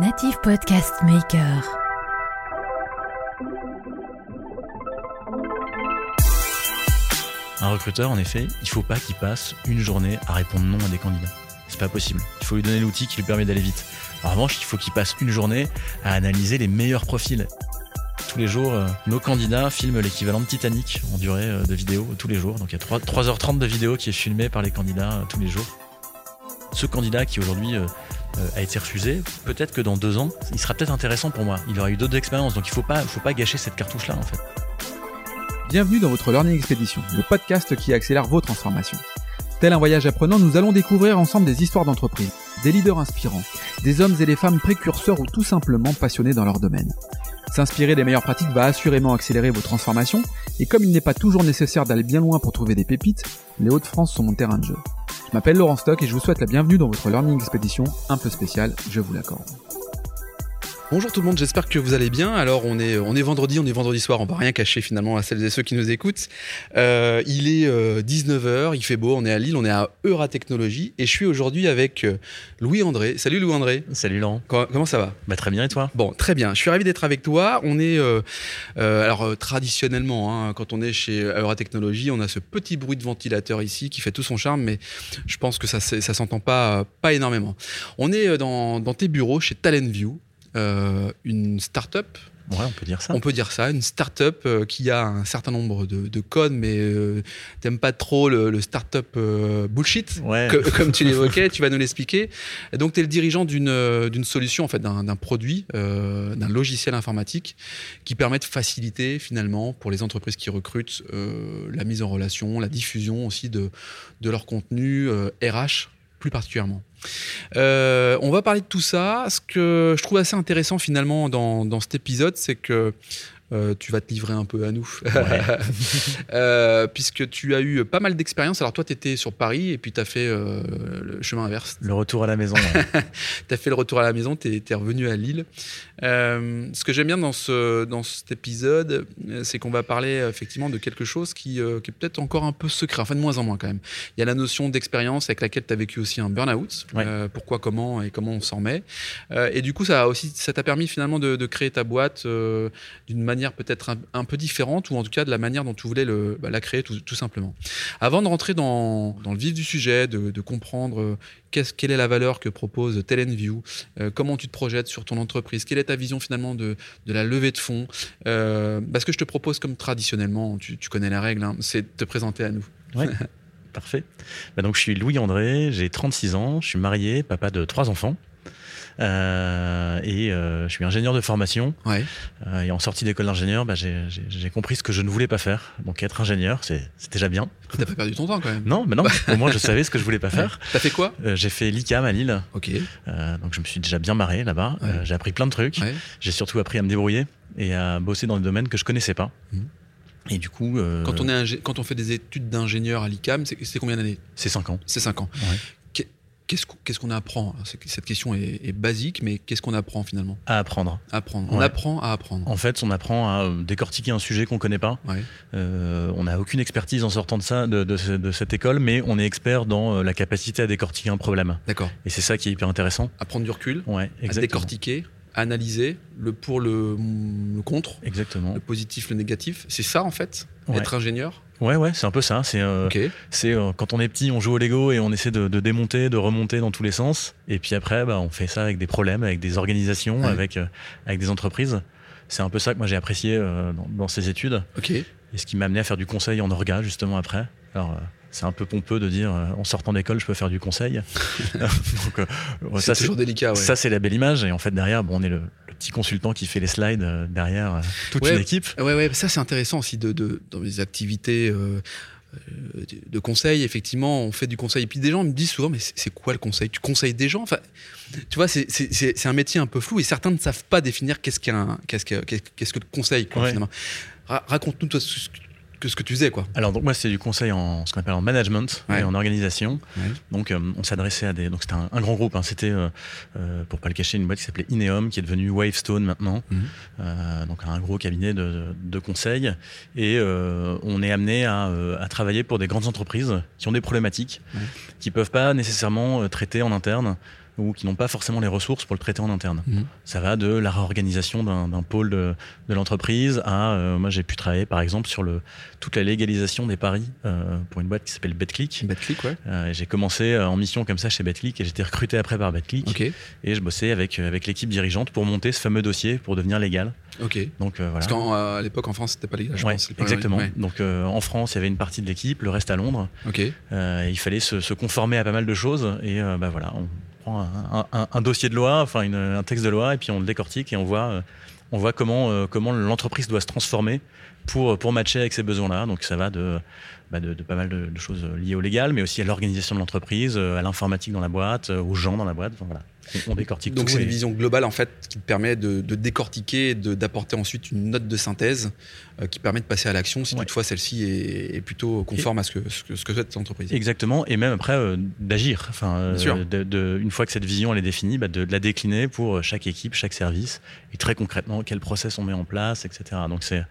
Native Podcast Maker. Un recruteur, en effet, il faut pas qu'il passe une journée à répondre non à des candidats. C'est pas possible. Il faut lui donner l'outil qui lui permet d'aller vite. En revanche, il faut qu'il passe une journée à analyser les meilleurs profils. Tous les jours, euh, nos candidats filment l'équivalent de Titanic en durée euh, de vidéo tous les jours. Donc il y a 3, 3h30 de vidéo qui est filmée par les candidats euh, tous les jours. Ce candidat qui aujourd'hui a été refusé, peut-être que dans deux ans, il sera peut-être intéressant pour moi. Il aura eu d'autres expériences, donc il pas, faut pas gâcher cette cartouche-là en fait. Bienvenue dans votre Learning Expedition, le podcast qui accélère vos transformations. Tel un voyage apprenant, nous allons découvrir ensemble des histoires d'entreprise, des leaders inspirants, des hommes et des femmes précurseurs ou tout simplement passionnés dans leur domaine. S'inspirer des meilleures pratiques va assurément accélérer vos transformations, et comme il n'est pas toujours nécessaire d'aller bien loin pour trouver des pépites, les Hauts-de-France sont mon terrain de jeu. Je m'appelle Laurent Stock et je vous souhaite la bienvenue dans votre Learning Expedition un peu spéciale, je vous l'accorde. Bonjour tout le monde, j'espère que vous allez bien. Alors on est on est vendredi, on est vendredi soir, on va rien cacher finalement à celles et ceux qui nous écoutent. Euh, il est 19h, il fait beau, on est à Lille, on est à Euratechnologie et je suis aujourd'hui avec euh, Louis André. Salut Louis André. Salut Laurent. Co- Comment ça va? Bah, très bien et toi? Bon, très bien. Je suis ravi d'être avec toi. On est, euh, euh, alors euh, traditionnellement, hein, quand on est chez Euratechnologie, on a ce petit bruit de ventilateur ici qui fait tout son charme, mais je pense que ça, ça s'entend pas, euh, pas énormément. On est euh, dans, dans tes bureaux chez TalentView, euh, une start-up. Ouais, on peut dire ça. On peut dire ça, une start-up euh, qui a un certain nombre de, de codes, mais euh, t'aimes pas trop le, le start-up euh, bullshit, Ouais. que- comme tu l'évoquais, tu vas nous l'expliquer. Et donc, tu es le dirigeant d'une euh, solution, en fait, d'un produit, euh, d'un logiciel informatique qui permet de faciliter, finalement, pour les entreprises qui recrutent, euh, la mise en relation, la diffusion aussi de, de leur contenu euh, RH, plus particulièrement. Euh, on va parler de tout ça. Ce que je trouve assez intéressant, finalement, dans, dans cet épisode, c'est que euh, tu vas te livrer un peu à nous. Euh, puisque tu as eu pas mal d'expériences. Alors, toi, tu étais sur Paris et puis tu as fait euh, le chemin inverse. Le retour à la maison. ouais. Tu as fait le retour à la maison, tu es, revenu à Lille. Ce que j'aime bien dans, ce, dans cet épisode, c'est qu'on va parler effectivement de quelque chose qui, qui est peut-être encore un peu secret, enfin de moins en moins quand même. Il y a la notion d'expérience avec laquelle tu as vécu aussi un burn-out. Ouais. Pourquoi, comment et comment on s'en. Euh, et du coup, ça a aussi, ça t'a permis finalement de, de créer ta boîte d'une manière peut-être un, un peu différente, ou en tout cas de la manière dont tu voulais le, bah, la créer tout, tout simplement. Avant de rentrer dans, dans le vif du sujet, de, de comprendre euh, quelle est la valeur que propose TalentView, euh, comment tu te projettes sur ton entreprise, quelle est ta vision finalement de, de la levée de fonds. Euh, bah, ce que je te propose, comme traditionnellement, tu, tu connais la règle, hein, c'est de te présenter à nous. Ouais. Parfait. Bah, donc, je suis Louis André, j'ai 36 ans, je suis marié, papa de trois enfants. Euh, et euh, je suis ingénieur de formation. Ouais. Euh, et en sortie d'école d'ingénieur, bah, j'ai compris ce que je ne voulais pas faire. Donc, être ingénieur, c'est déjà bien. T'as pas perdu ton temps quand même. Non, mais non, au moins je savais ce que je voulais pas faire. T'as fait quoi? J'ai fait l'ICAM à Lille, Ok. donc je me suis déjà bien marré là-bas. Ouais. J'ai appris plein de trucs. J'ai surtout appris à me débrouiller et à bosser dans des domaines que je connaissais pas. Mhm. Et du coup, euh, Quand, on est ingé- quand on fait des études d'ingénieur à l'ICAM, c'est c'est combien d'années? C'est 5 ans. C'est 5 ans. Ouais. Qu'est- Qu'est-ce qu'on apprend? Cette question est, est basique, mais qu'est-ce qu'on apprend finalement? À apprendre. Apprendre. On Ouais. apprend à apprendre. En fait, on apprend à euh, décortiquer un sujet qu'on connaît pas. Ouais. Euh, on n'a aucune expertise en sortant de ça, de, de ce- de cette école, mais on est expert dans euh, la capacité à décortiquer un problème. D'accord. Et c'est ça qui est hyper intéressant. À prendre du recul, Ouais, à décortiquer, analyser le pour, le, le contre, Exactement. le positif, le négatif. C'est ça en fait, Ouais. être ingénieur? Ouais, ouais, c'est un peu ça. C'est euh. C'est euh, quand on est petit, on joue au Lego et on essaie de, de démonter, de remonter dans tous les sens. Et puis après, bah, on fait ça avec des problèmes, avec des organisations, Ouais. avec, euh, avec des entreprises. C'est un peu ça que moi j'ai apprécié euh, dans, dans ces études et ce qui m'a amené à faire du conseil en orga justement après. Alors c'est un peu pompeux de dire euh, en sortant d'école je peux faire du conseil. Donc, euh, C'est ça c'est toujours délicat. Ouais. ça c'est la belle image et en fait derrière bon, on est le, le petit consultant qui fait les slides euh, derrière toute Ouais. une équipe. Ouais, ouais, ça c'est intéressant aussi de, de- dans les activités euh, de conseil. Effectivement, on fait du conseil. Et puis des gens me disent souvent, mais c'est quoi le conseil? Tu conseilles des gens? Enfin, tu vois, c'est- un métier un peu flou et certains ne savent pas définir qu'est-ce qu'un, qu'est-ce que, qu'est-ce qu'est-ce que le conseil. quoi, Ouais. finalement. Ra- Raconte-nous toi ce que, ce que tu faisais, quoi. Alors donc moi c'est du conseil en ce qu'on appelle en management Ouais. et en organisation. Ouais. Donc euh, on s'adressait à des donc c'était un, un grand groupe. hein. C'était euh, euh, pour pas le cacher une boîte qui s'appelait Ineum qui est devenue Wavestone maintenant. Mhm. Donc un gros cabinet de, de conseil et on est amené à, à travailler pour des grandes entreprises qui ont des problématiques Ouais. qui peuvent pas nécessairement traiter en interne ou qui n'ont pas forcément les ressources pour le traiter en interne. Mhm. Ça va de la réorganisation d'un pôle de, de l'entreprise à, euh, moi j'ai pu travailler par exemple sur le, toute la légalisation des paris euh, pour une boîte qui s'appelle BetClick. BetClick, ouais. Euh, j'ai commencé en mission comme ça chez BetClick et j'étais recruté après par BetClick et je bossais avec, avec l'équipe dirigeante pour monter ce fameux dossier pour devenir légal. ok. Donc voilà. Parce qu'à l'époque, en France, c'était pas légal, je Ouais, pense. exactement. Ouais. Donc en France, il y avait une partie de l'équipe, le reste à Londres. Ok. Il fallait se, se conformer à pas mal de choses et bah voilà, on un, dossier de loi, enfin un texte de loi et puis on le décortique et on voit, euh, on voit comment, euh, comment l'entreprise doit se transformer pour, pour matcher avec ces besoins-là. Donc ça va de, bah, de, de pas mal de, de choses liées au légal, mais aussi à l'organisation de l'entreprise, euh, à l'informatique dans la boîte, euh, aux gens dans la boîte. Enfin, voilà. On, on décortique Donc c'est et- une vision globale en fait qui permet de, de décortiquer, d'apporter ensuite une note de synthèse euh, qui permet de passer à l'action si Ouais. toutefois celle-ci est, est plutôt conforme à ce que, ce que, ce que souhaite l'entreprise. Exactement, et même après euh, d'agir. Enfin, euh, de- de- une fois que cette vision elle est définie, bah, de, la décliner pour chaque équipe, chaque service, et très concrètement quel process on met en place, etc. Donc c'est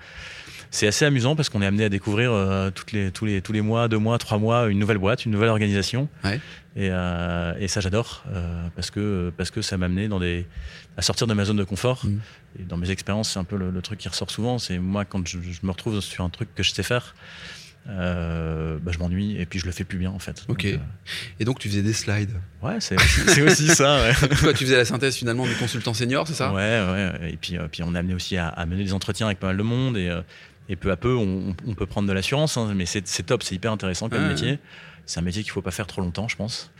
c'est assez amusant parce qu'on est amené à découvrir euh, toutes les, tous, les, tous les mois, deux mois, trois mois, une nouvelle boîte, une nouvelle organisation. Ouais. Et, euh, et ça j'adore euh, parce que parce que ça m'a amené dans des à sortir de ma zone de confort. Mm. Et dans mes expériences, c'est un peu le, le truc qui ressort souvent. C'est moi quand je, je me retrouve sur un truc que je sais faire. euh, bah, je m'ennuie et puis je le fais plus bien en fait. Ok. Donc, euh, Et donc tu faisais des slides. Ouais, c'est c'est aussi ça. Ouais. Toi, tu faisais la synthèse finalement du consultant senior, c'est ça? Ouais, ouais. Et puis, euh, puis on est amené aussi à, à mener des entretiens avec pas mal de monde et, et peu à peu on, on peut prendre de l'assurance. hein, mais c'est top, c'est hyper intéressant comme métier. C'est un métier qu'il faut pas faire trop longtemps, je pense.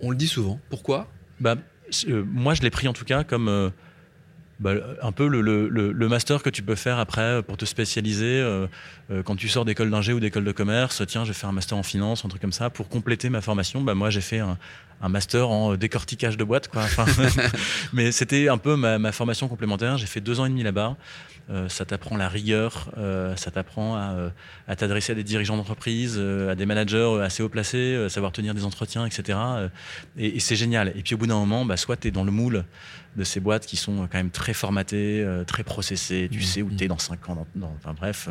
On le dit souvent. Pourquoi? Bah, euh, moi, je l'ai pris en tout cas comme euh, bah, un peu le, le- le- le master que tu peux faire après pour te spécialiser. euh, quand tu sors d'école d'ingé ou d'école de commerce, tiens, je vais faire un master en finance, un truc comme ça. Pour compléter ma formation, bah, moi, j'ai fait un, un master en décortiquage de boîtes. Quoi. Enfin, mais c'était un peu ma, ma formation complémentaire. J'ai fait deux ans et demi là-bas. Euh, ça t'apprend la rigueur, euh, ça t'apprend à, euh, à t'adresser à des dirigeants d'entreprise, euh, à des managers assez haut placés, savoir tenir des entretiens, etc. Et, et c'est génial. Et puis au bout d'un moment, bah, soit tu es dans le moule de ces boîtes qui sont quand même très formatées, très processées, tu Mmh, sais où mmh. tu es dans 5 ans. dans- dans- enfin bref,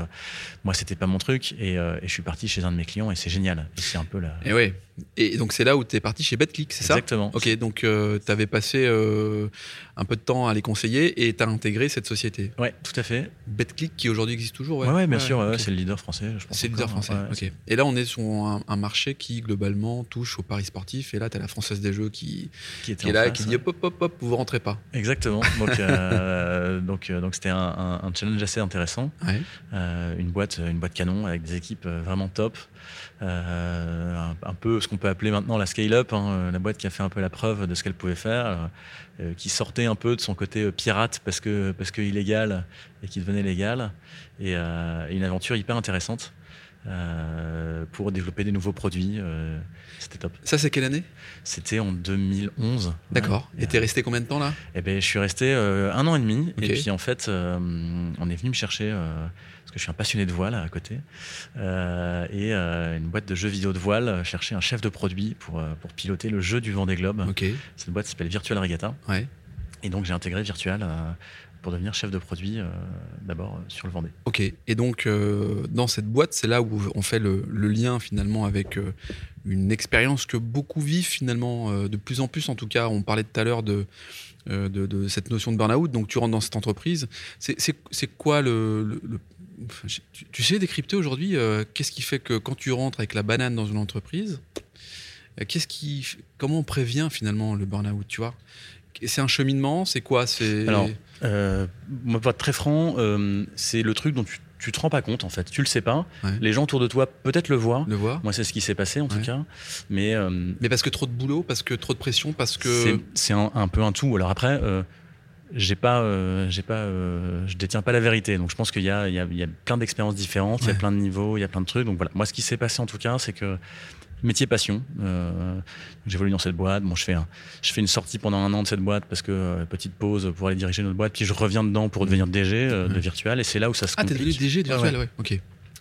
moi c'était pas mon truc et, et je suis parti chez un de mes clients et c'est génial. Et c'est un peu la... Et ouais. Et donc c'est là où tu es parti chez BetClick, c'est ça? Exactement. Ok, donc tu avais passé euh, un peu de temps à les conseiller et tu as intégré cette société. Ouais, tout à fait. BetClick qui aujourd'hui existe toujours Ouais, ouais, bien sûr, ouais, c'est le leader français. je pense C'est le leader français. ouais, ok. Et là, on est sur un, un marché qui, globalement, touche au paris sportif. Et là, tu as la Française des Jeux qui, Qui, était qui est là et qui dit hop, hop, hop, hop, vous rentrez pas. Exactement. Donc, euh, donc, euh, donc c'était un, un- un challenge assez intéressant. Ouais. Euh, une boîte, une boîte canon avec des équipes euh, vraiment top. Euh, un, un peu ce qu'on peut appeler maintenant la scale-up, hein, la boîte qui a fait un peu la preuve de ce qu'elle pouvait faire, euh, euh, qui sortait un peu de son côté euh, pirate parce que parce que illégal et qui devenait légal, et, euh, une aventure hyper intéressante euh, pour développer des nouveaux produits. euh, C'était top. Ça, c'est quelle année? C'était en 2011. D'accord. Ouais. Et t'es resté combien de temps là? Eh ben, je suis resté euh, un an et demi. Et puis, en fait, euh, on est venu me chercher, euh, parce que je suis un passionné de voile à côté, euh, et euh, une boîte de jeux vidéo de voile, euh, chercher un chef de produit pour, pour piloter le jeu du Vendée Globe. Ok. Cette boîte s'appelle Virtual Regatta. Ouais. Et donc, j'ai intégré Virtual pour devenir chef de produit, euh, d'abord sur le Vendée. Ok. Et donc, euh, dans cette boîte, c'est là où on fait le, le lien finalement avec euh, une expérience que beaucoup vivent finalement, de plus en plus en tout cas. On parlait tout à l'heure de, de, de cette notion de burn-out. Donc, tu rentres dans cette entreprise. C'est- quoi le. Tu, tu sais décrypter aujourd'hui euh, qu'est-ce qui fait que quand tu rentres avec la banane dans une entreprise, euh, qu'est-ce qui, comment on prévient finalement le burn-out, tu vois? C'est un cheminement, c'est quoi? C'est Alors, Euh, moi, pour être très franc, c'est le truc dont tu, tu te rends pas compte, en fait. Tu le sais pas. Ouais. Les gens autour de toi peut-être le voient. le. Moi, c'est ce qui s'est passé, en tout cas. Mais. euh, Mais parce que trop de boulot, parce que trop de pression, parce que C'est- C'est un, un peu un tout. Alors après, euh, j'ai pas, euh, j'ai pas, euh, je détiens pas la vérité. Donc je pense qu'il y a, il y, a, il y a plein d'expériences différentes, il y a plein de niveaux, il y a plein de trucs. Donc voilà. Moi, ce qui s'est passé en tout cas, c'est que métier passion. Euh, J'évolue dans cette boîte. Bon, je fais, un- je fais une sortie pendant un an de cette boîte parce que euh, petite pause pour aller diriger notre boîte. Puis je reviens dedans pour devenir DG euh, de. Virtual. Et c'est là où ça se ah t'es complique. devenu DG de ouais. Ok.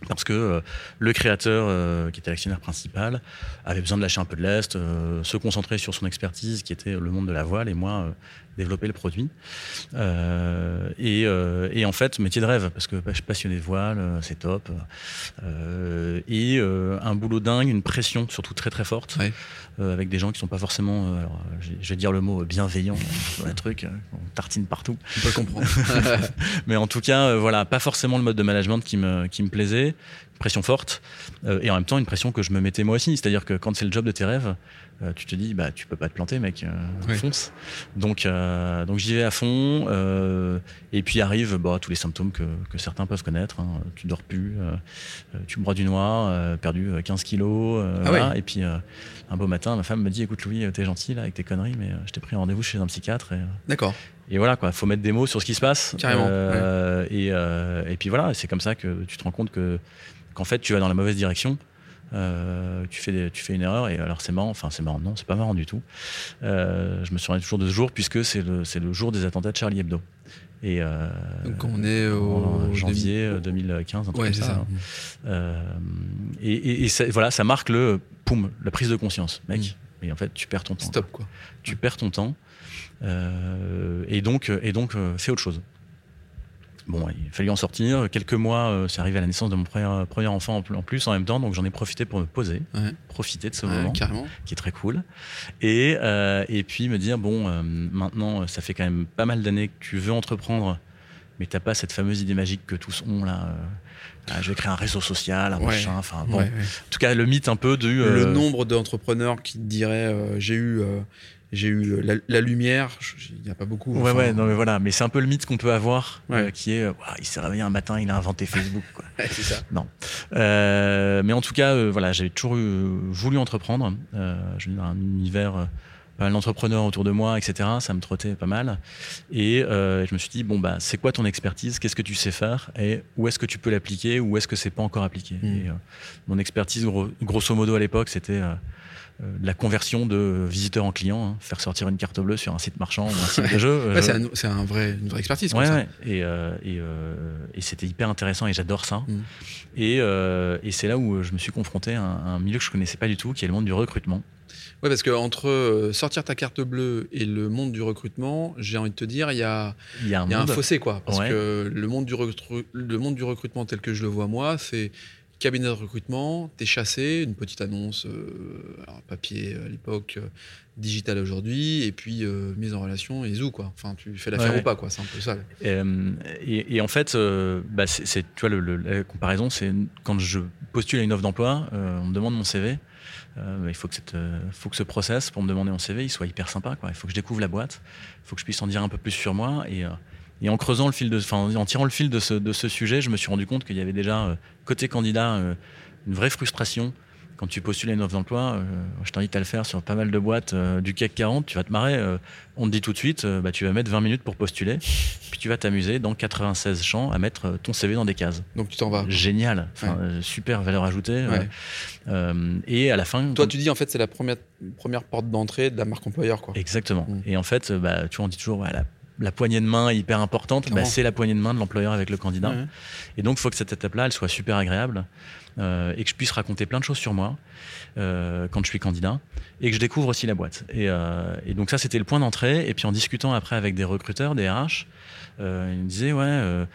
parce que euh, le créateur, euh, qui était l'actionnaire principal, avait besoin de lâcher un peu de l'est, euh, se concentrer sur son expertise, qui était le monde de la voile, et moi, euh, développer le produit. Euh, et, euh, et en fait, métier de rêve, parce que je suis passionné de voile, euh, c'est top. Euh, et un boulot dingue, une pression surtout très très forte, Ouais. avec des gens qui sont pas forcément, alors, je vais dire le mot bienveillant, sur un truc, euh, on tartine partout. On peut le comprendre. Mais en tout cas, voilà, pas forcément le mode de management qui me, qui me plaisait, pression forte, et en même temps une pression que je me mettais moi aussi. C'est-à-dire que quand c'est le job de tes rêves, euh, tu te dis, bah, tu peux pas te planter, mec, euh, fonce. Donc, euh, donc j'y vais à fond, euh, et puis arrivent bah, tous les symptômes que, que certains peuvent connaître. hein. Tu dors plus, tu broies du noir, perdu euh, 15 kilos, Ah voilà. et puis un beau matin, ma femme me dit, écoute Louis, t'es gentil là avec tes conneries, mais je t'ai pris un rendez-vous chez un psychiatre. Et, D'accord. et voilà, quoi, faut mettre des mots sur ce qui se passe. Carrément, et, et puis voilà, c'est comme ça que tu te rends compte que qu'en fait tu vas dans la mauvaise direction. Euh, tu fais des- tu fais une erreur et alors c'est marrant enfin c'est marrant non c'est pas marrant du tout Euh, je me souviens toujours de ce jour puisque c'est le c'est le jour des attentats de Charlie Hebdo et euh, Donc on est en au janvier demi- euh, 2015 un truc Ouais, comme ça, ça. hein. Et, et- et ça- voilà ça marque le poum la prise de conscience mec et en fait tu perds ton temps Stop quoi. tu perds ton temps et donc et donc fais autre chose. Bon, il a fallu en sortir. Quelques mois, euh, c'est arrivé à la naissance de mon premier, premier enfant en plus- en même temps, donc j'en ai profité pour me poser, Ouais. profiter de ce moment carrément. qui est très cool, et euh, et puis me dire bon, euh, maintenant ça fait quand même pas mal d'années que tu veux entreprendre, mais t'as pas cette fameuse idée magique que tous ont là. euh, ah, je vais créer un réseau social, un Ouais. machin. Enfin bon, Ouais, ouais. en tout cas le mythe un peu du euh, Le nombre d'entrepreneurs qui diraient euh, j'ai eu euh, j'ai eu la, la lumière, il n'y a pas beaucoup. Ouais, enfin, ouais, non, mais voilà. Mais c'est un peu le mythe qu'on peut avoir, Ouais. euh, qui est, euh, il s'est réveillé un matin, il a inventé Facebook. Quoi. c'est ça. Euh, mais en tout cas, euh, voilà, j'avais toujours eu- voulu entreprendre. Euh, je viens d'un univers, euh, pas mal d'entrepreneurs autour de moi, etc. Ça me trottait pas mal. Et euh, je me suis dit, bon, bah, c'est quoi ton expertise? Qu'est-ce que tu sais faire? Et où est-ce que tu peux l'appliquer? Ou est-ce que c'est pas encore appliqué? Mm. Et, euh, Mon expertise, gros- grosso modo, à l'époque, c'était. Euh, la conversion de visiteurs en clients, hein. faire sortir une carte bleue sur un site marchand ou un site de jeu. euh, Ouais, c'est un- vrai, une vraie expertise. comme Ouais, ça. ouais. Et, euh, et, euh, et c'était hyper intéressant et j'adore ça. Mm. Et, et c'est là où je me suis confronté à un, un milieu que je connaissais pas du tout, qui est le monde du recrutement. Ouais, parce que entre sortir ta carte bleue et le monde du recrutement, j'ai envie de te dire, il y a, Il y a un il y a un monde. fossé, quoi. Parce que le monde, du recru- le monde du recrutement tel que je le vois moi, c'est cabinet de recrutement, t'es chassé, une petite annonce, euh, alors, papier à l'époque, euh, digital aujourd'hui, et puis euh, mise en relation et zou, quoi. Enfin, tu fais l'affaire Ouais. ou pas, quoi. C'est un peu ça. Euh, et, et en fait, euh, bah, c'est, tu vois, le- le- la comparaison, c'est quand je postule à une offre d'emploi, euh, on me demande mon CV. Euh, il faut que, cette, euh, faut que ce process pour me demander mon CV, il soit hyper sympa. Quoi. Il faut que je découvre la boîte, il faut que je puisse en dire un peu plus sur moi. Et, euh, et en creusant le fil de, en tirant le fil de ce, de ce sujet, je me suis rendu compte qu'il y avait déjà euh, côté candidat euh, une vraie frustration. Quand tu postules à une offre d'emploi, euh, je t'invite à le faire sur pas mal de boîtes euh, du CAC 40, tu vas te marrer. euh, on te dit tout de suite, bah, tu vas mettre 20 minutes pour postuler, puis tu vas t'amuser dans 96 champs à mettre ton CV dans des cases. Donc tu t'en vas. Génial, Enfin, Ouais. super valeur ajoutée. Ouais. et à la fin, Toi, quand- tu dis en fait, c'est la première, première porte d'entrée de la marque employeur, quoi. Exactement. Mm. Et en fait, bah, tu vois, on dit toujours ouais, la, la poignée de main est hyper importante. Bah, c'est la poignée de main de l'employeur avec le candidat. Ouais. Et donc, il faut que cette étape-là, elle soit super agréable euh, et que je puisse raconter plein de choses sur moi euh, quand je suis candidat et que je découvre aussi la boîte. Et, euh, et donc ça, c'était le point d'entrée. Et puis en discutant après avec des recruteurs, des RH, euh, ils me disaient ouais.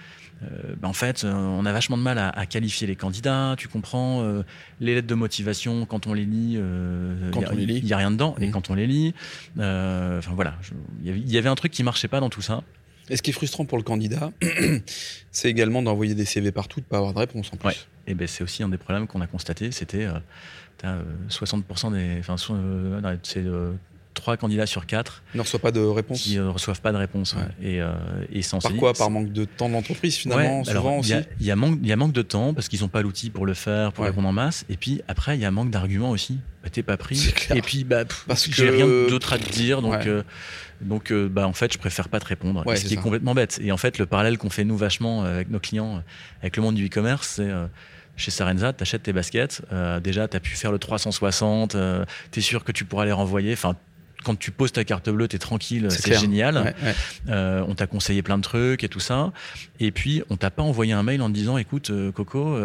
Euh, bah, en fait, euh, on a vachement de mal à, à qualifier les candidats. Tu comprends euh, les lettres de motivation quand on les lit. euh, a- il y a rien dedans. Et Mhm. quand on les lit, enfin voilà, il y avait- un truc qui marchait pas dans tout ça. Et ce qui est frustrant pour le candidat, c'est également d'envoyer des CV partout, de pas avoir de réponse en plus. Ouais. Et ben c'est aussi un des problèmes qu'on a constaté, c'était euh, t'as, euh, 60% des, enfin c'est trois candidats sur quatre ne reçoit pas de réponse. qui ne reçoivent pas de réponse. ouais. Et, euh, et Par quoi? Par manque de temps de l'entreprise, finalement, Ouais, souvent il aussi? y a- Il y, y a manque de temps parce qu'ils n'ont pas l'outil pour le faire, pour Ouais. répondre en masse. Et puis après, il y a manque d'arguments aussi. Bah, t'es pas pris. Et puis, bah, pff, Parce j'ai que- rien d'autre à te dire. Donc, euh, donc euh, bah, en fait, je préfère pas te répondre. Ce c'est qui est complètement bête. Et en fait, le parallèle qu'on fait nous vachement euh, avec nos clients, euh, avec le monde du e-commerce, c'est. euh, chez Sarenza, tu achètes tes baskets, euh, déjà tu as pu faire le 360, tu es sûr que tu pourras les renvoyer, enfin quand tu poses ta carte bleue, tu es tranquille, C'est génial. Ouais, ouais. Euh, on t'a conseillé plein de trucs et tout ça. Et puis, on t'a pas envoyé un mail en te disant écoute, euh, Coco,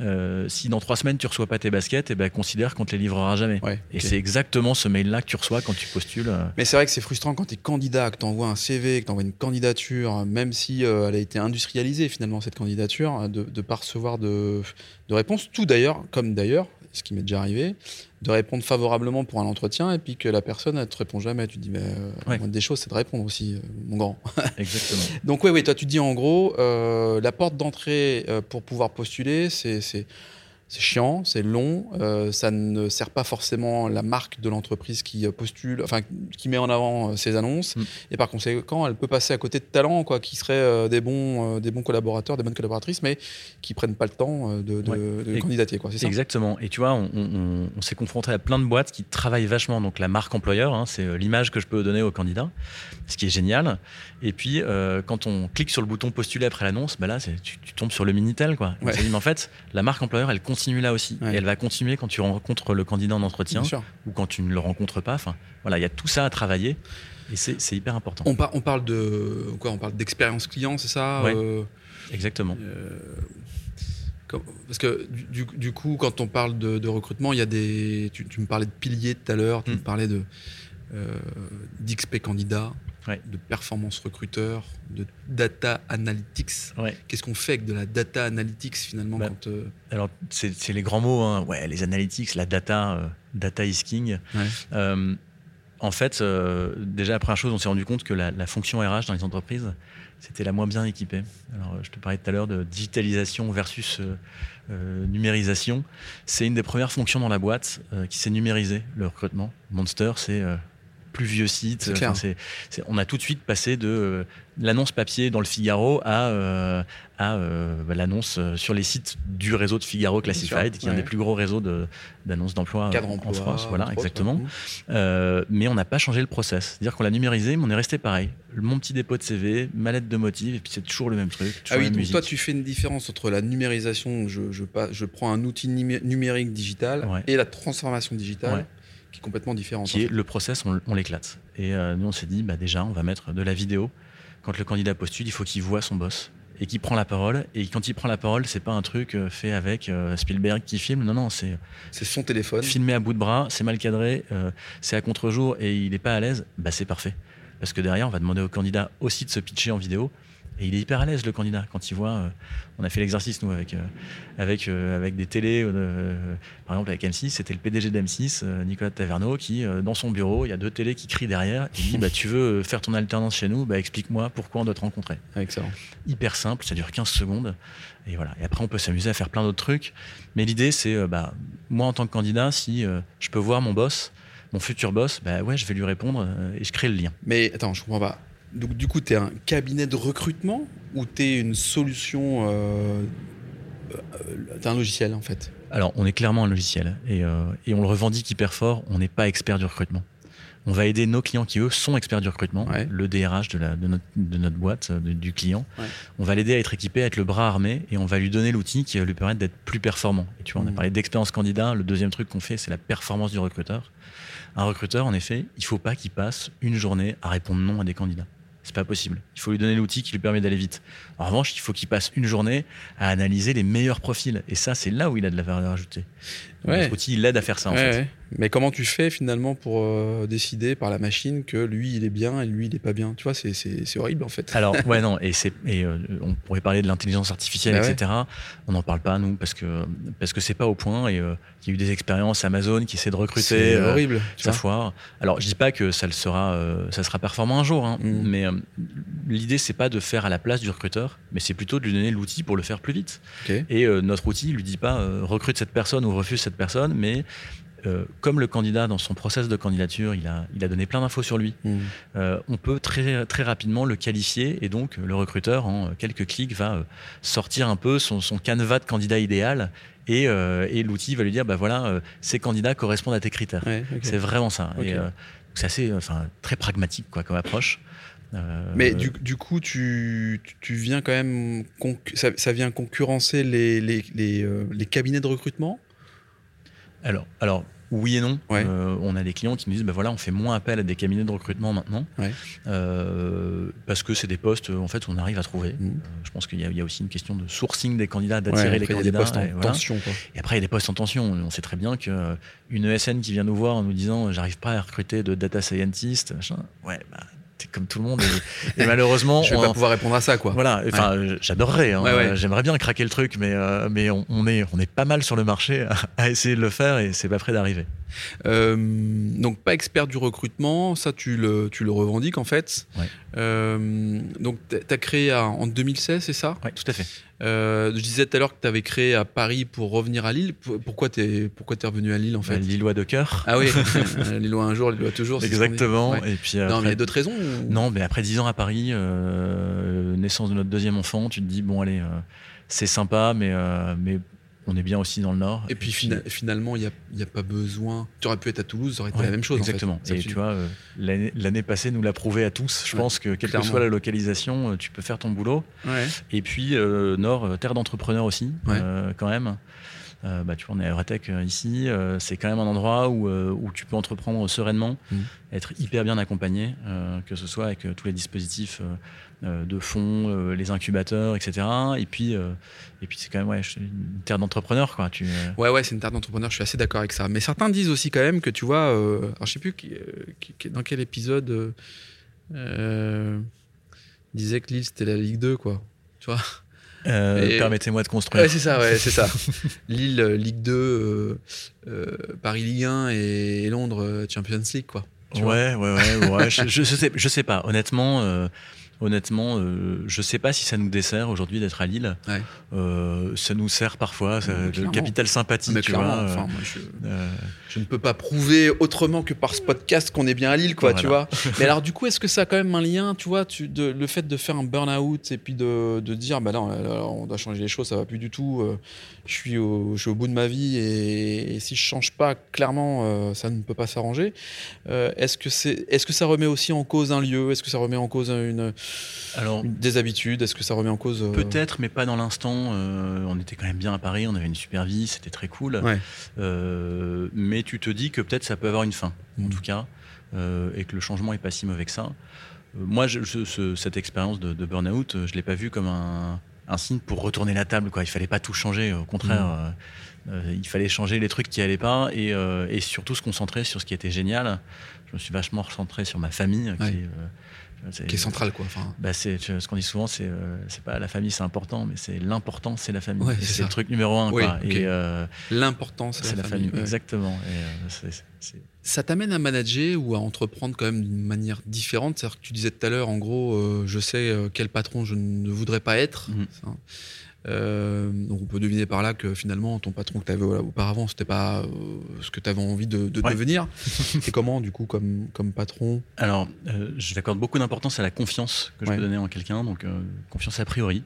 euh, si dans trois semaines tu reçois pas tes baskets, eh ben, considère qu'on te les livrera jamais. Ouais, Et c'est exactement ce mail-là que tu reçois quand tu postules. Mais c'est vrai que c'est frustrant quand tu es candidat, que tu envoies un CV, que tu envoies une candidature, même si euh, elle a été industrialisée finalement, cette candidature, de ne pas recevoir de, de réponse. Tout d'ailleurs, comme d'ailleurs, ce qui m'est déjà arrivé, de répondre favorablement pour un entretien et puis que la personne ne te répond jamais. Tu te dis, mais euh, Ouais. des choses, c'est de répondre aussi, euh, mon grand. Exactement. Donc, oui, oui, toi, tu dis en gros, euh, la porte d'entrée pour pouvoir postuler, c'est. C'est- chiant, c'est long, euh, ça ne sert pas forcément la marque de l'entreprise qui euh, postule, enfin qui met en avant euh, ses annonces, Mm. et par conséquent, elle peut passer à côté de talents, quoi, qui seraient euh, des bons, euh, des bons collaborateurs, des bonnes collaboratrices, mais qui prennent pas le temps euh, de, de, Ouais. de Et- candidater, quoi. Ça? Exactement. Et tu vois, on, on- on s'est confronté à plein de boîtes qui travaillent vachement. Donc la marque employeur, hein, c'est euh, l'image que je peux donner aux candidats, ce qui est génial. Et puis euh, quand on clique sur le bouton postuler après l'annonce, bah là, tu, tu tombes sur le minitel, quoi. On Ouais. dit, mais en fait, la marque employeur, elle continue là aussi. Ouais. Et elle va continuer quand tu rencontres le candidat en entretien ou quand tu ne le rencontres pas. Enfin, voilà, il y a tout ça à travailler. Et c'est hyper important. On, par- on parle de quoi? On parle d'expérience client, c'est ça? Ouais. Euh, Exactement. Euh, comme- parce que du, du- coup, quand on parle de, de recrutement, il y a des. Tu, tu me parlais de piliers tout à l'heure, tu Mm. me parlais de euh, d'XP candidat, Ouais. de performance recruteur, de data analytics. Ouais. Qu'est-ce qu'on fait avec de la data analytics finalement Bah, quand euh, Alors, c'est les grands mots, hein. ouais, les analytics, la data, euh, data is king. Euh, en fait, euh, déjà, la première chose, on s'est rendu compte que la, la fonction RH dans les entreprises, c'était la moins bien équipée. Alors, je te parlais tout à l'heure de digitalisation versus euh, numérisation. C'est une des premières fonctions dans la boîte euh, qui s'est numérisée, le recrutement. Monster, c'est euh, plus vieux site. C'est clair. Enfin, c'est- c'est- on a tout de suite passé de euh, l'annonce papier dans le Figaro à, euh, à euh, bah, l'annonce sur les sites du réseau de Figaro Classified, qui est un des plus gros réseaux de- d'annonces d'emploi en France. Voilà, exactement. mais on n'a pas changé le process. C'est-à-dire qu'on l'a numérisé, mais on est resté pareil. Mon petit dépôt de CV, ma lettre de motif, et puis c'est toujours le même truc. Ah oui, donc musique. toi tu fais une différence entre la numérisation, je, je, pas- je prends un outil numé- numérique digital, Ouais. et la transformation digitale, Ouais. Qui est complètement différente. qui est le process, on, on l'éclate. Et euh, nous, on s'est dit, bah, déjà, on va mettre de la vidéo. Quand le candidat postule, il faut qu'il voit son boss et qu'il prend la parole. Et quand il prend la parole, c'est pas un truc euh, fait avec euh, Spielberg qui filme. Non, non, c'est C'est son téléphone. filmé à bout de bras, c'est mal cadré, euh, c'est à contre-jour et il n'est pas à l'aise. Bah, c'est parfait. Parce que derrière, on va demander au candidat aussi de se pitcher en vidéo. Et il est hyper à l'aise, le candidat, quand il voit. euh, on a fait l'exercice, nous, avec, euh, avec, euh, avec des télés. par exemple, avec M6, c'était le PDG d'M6, euh, Nicolas Taverneau, qui, dans son bureau, il y a deux télés qui crient derrière. Il dit bah, Tu veux faire ton alternance chez nous bah, Explique-moi pourquoi on doit te rencontrer. Excellent. Hyper simple, ça dure 15 secondes. Et voilà. Et après, on peut s'amuser à faire plein d'autres trucs. Mais l'idée, c'est, bah, moi, en tant que candidat, si je peux voir mon boss, mon futur boss, bah ouais, je vais lui répondre et je crée le lien. Mais attends, je comprends pas. Donc, du coup, tu es un cabinet de recrutement ou tu es une solution. Euh, euh, t'es un logiciel en fait? Alors, on est clairement un logiciel et, euh, et on le revendique hyper fort. On n'est pas expert du recrutement. On va aider nos clients qui, eux, sont experts du recrutement, Ouais. le DRH de, la- de notre, de notre boîte, euh, de- du client. Ouais. On va l'aider à être équipé, à être le bras armé et on va lui donner l'outil qui va lui permettre d'être plus performant. Et tu vois, on a Mhm. parlé d'expérience candidat. Le deuxième truc qu'on fait, c'est la performance du recruteur. Un recruteur, en effet, il faut pas qu'il passe une journée à répondre non à des candidats. C'est pas possible. Il faut lui donner l'outil qui lui permet d'aller vite. En revanche, il faut qu'il passe une journée à analyser les meilleurs profils. Et ça, c'est là où il a de la valeur ajoutée. Ouais. Outil, il l'aide à faire ça, en Ouais, fait. ouais. Mais comment tu fais finalement pour euh, décider par la machine que lui il est bien et lui il est pas bien? Tu vois, c'est- horrible en fait. Alors, ouais, non, et, euh, on pourrait parler de l'intelligence artificielle, Bah etc. On n'en parle pas, nous, parce que, parce que c'est pas au point. Et euh, il y a eu des expériences Amazon qui essaient de recruter. c'est horrible. Tu vois. foire. Alors, je dis pas que ça le sera, ça sera performant un jour, hein, Mm. mais l'idée c'est pas de faire à la place du recruteur, mais c'est plutôt de lui donner l'outil pour le faire plus vite. Et euh, notre outil lui dit pas euh, recrute cette personne ou refuse cette personne, mais euh, comme le candidat dans son process de candidature, il a, il a donné plein d'infos sur lui. Mm. euh, on peut très, très rapidement le qualifier et donc le recruteur, en quelques clics, va sortir un peu son, son canevas de candidat idéal et, euh, et l'outil va lui dire bah voilà, ces candidats correspondent à tes critères. Ouais. C'est vraiment ça. Et, c'est assez, enfin, très pragmatique quoi, comme approche. Euh, Mais du, du coup, tu, tu- viens quand même. Ça, ça vient concurrencer les, les, les, euh, les cabinets de recrutement? Alors, alors oui et non. Ouais. Euh, on a des clients qui nous disent, bah voilà, on fait moins appel à des cabinets de recrutement maintenant, Ouais. Euh, parce que c'est des postes, en fait, on arrive à trouver. Euh, je pense qu'il y, a- il y a aussi une question de sourcing des candidats, Ouais, d'attirer les après, il y a candidats. des postes en et voilà. tension. Quoi. Et après, il y a des postes en tension. On sait très bien qu'une ESN qui vient nous voir en nous disant j'arrive pas à recruter de data scientist, machin, ouais, bah, t'es comme tout le monde. Et, et malheureusement, Je vais on- pas pouvoir répondre à ça. Quoi. voilà, enfin, j'adorerais. hein. Ouais, ouais. J'aimerais bien craquer le truc, mais, euh, mais on, on est, on est pas mal sur le marché à, à essayer de le faire et c'est pas près d'arriver. Euh, donc pas expert du recrutement, ça tu le, tu le revendiques en fait. Euh, donc tu as créé en 2016, c'est ça? Ouais, tout à fait. Euh, Je disais tout à l'heure que tu avais créé à Paris pour revenir à Lille. Pourquoi tu es, pourquoi es revenu à Lille en fait Enfin, Lillois de cœur. Ah oui, Euh, Lillois un jour, Lillois toujours. Exactement. Ouais. Et puis Non, mais il y après- a d'autres raisons ou- Non, mais après 10 ans à Paris, euh, naissance de notre deuxième enfant, tu te dis, bon, allez, euh, c'est sympa, mais, euh, mais on est bien aussi dans le Nord. Et puis fina- finalement, il n'y a, pas besoin. Tu aurais pu être à Toulouse, ça aurait été Ouais, la même chose. en fait. Exactement. Et tu vois, euh, l'année passée nous l'a prouvé à tous. Je Ouais, pense que quelle clairement. que soit la localisation, euh, tu peux faire ton boulot. Ouais. Et puis, euh, Nord, terre d'entrepreneurs aussi, euh, quand même. Euh, bah, tu vois, on est à Euratech euh, ici. euh, c'est quand même un endroit où, où tu peux entreprendre sereinement, Mhm. être hyper bien accompagné, que ce soit avec tous les dispositifs de fonds, les incubateurs, etc. Et puis, et puis c'est quand même ouais, une terre d'entrepreneurs. Quoi. Tu, Ouais, ouais, c'est une terre d'entrepreneur, je suis assez d'accord avec ça. Mais certains disent aussi quand même que tu vois, alors je sais plus qui- dans quel épisode disait que Lille c'était la Ligue 2, quoi. Tu vois? Euh, Et- Permettez-moi de construire. Ouais, c'est ça, ouais, c'est ça. Lille, euh, Ligue 2, euh, Paris Ligue 1 et, Londres Champions League, quoi. ouais, ouais, ouais, ouais. je, sais, je sais pas. Honnêtement, honnêtement, euh, je sais pas si ça nous dessert aujourd'hui d'être à Lille. Ouais. Euh, ça nous sert parfois, ça- le capital sympathie, tu vois. euh, enfin, moi, je, je ne peux pas prouver autrement que par ce podcast qu'on est bien à Lille, quoi, tu vois. Mais alors, du coup, est-ce que ça a quand même un lien, tu vois, tu, de, le fait de faire un burn-out et puis de, de dire, bah non, là, là, on doit changer les choses, ça va plus du tout, je, suis au, je suis au bout de ma vie et, et si je change pas, clairement, euh, ça ne peut pas s'arranger. Euh, est-ce, que c'est, est-ce que ça remet aussi en cause un lieu? Est-ce que ça remet en cause une, alors, une- des habitudes Est-ce que ça remet en cause. euh, peut-être, mais pas dans l'instant. on était quand même bien à Paris, on avait une super vie, c'était très cool. Ouais. Mais tu te dis que peut-être ça peut avoir une fin, en Mm. tout cas, et que le changement est pas si mauvais que ça. Moi, je- je- ce- cette expérience de, de burn-out, je l'ai pas vue comme un, un signe pour retourner la table. Quoi. Il fallait pas tout changer. Au contraire, Mm. euh, euh, il fallait changer les trucs qui allaient pas et, euh, et surtout se concentrer sur ce qui était génial. Je me suis vachement recentré sur ma famille, qui, Ouais. est, Qui est central, quoi. Enfin, bah c'est ce qu'on dit souvent, c'est euh, c'est pas la famille, c'est important, mais c'est l'important, c'est la famille. Ouais, c'est le truc numéro un. Oui, euh, l'important, c'est, la famille, ouais. exactement. Et, euh, Ça t'amène à manager ou à entreprendre quand même d'une manière différente? C'est-à-dire que tu disais tout à l'heure, en gros, euh, je sais euh, quel patron je ne voudrais pas être. Mhm. Euh, donc on peut deviner par là que finalement ton patron que tu avais auparavant, c'était pas euh, ce que tu avais envie de, de Ouais. devenir. C'est comment du coup comme, comme patron? Alors, euh, j'accorde beaucoup d'importance à la confiance que je Ouais. peux donner en quelqu'un, donc confiance a priori.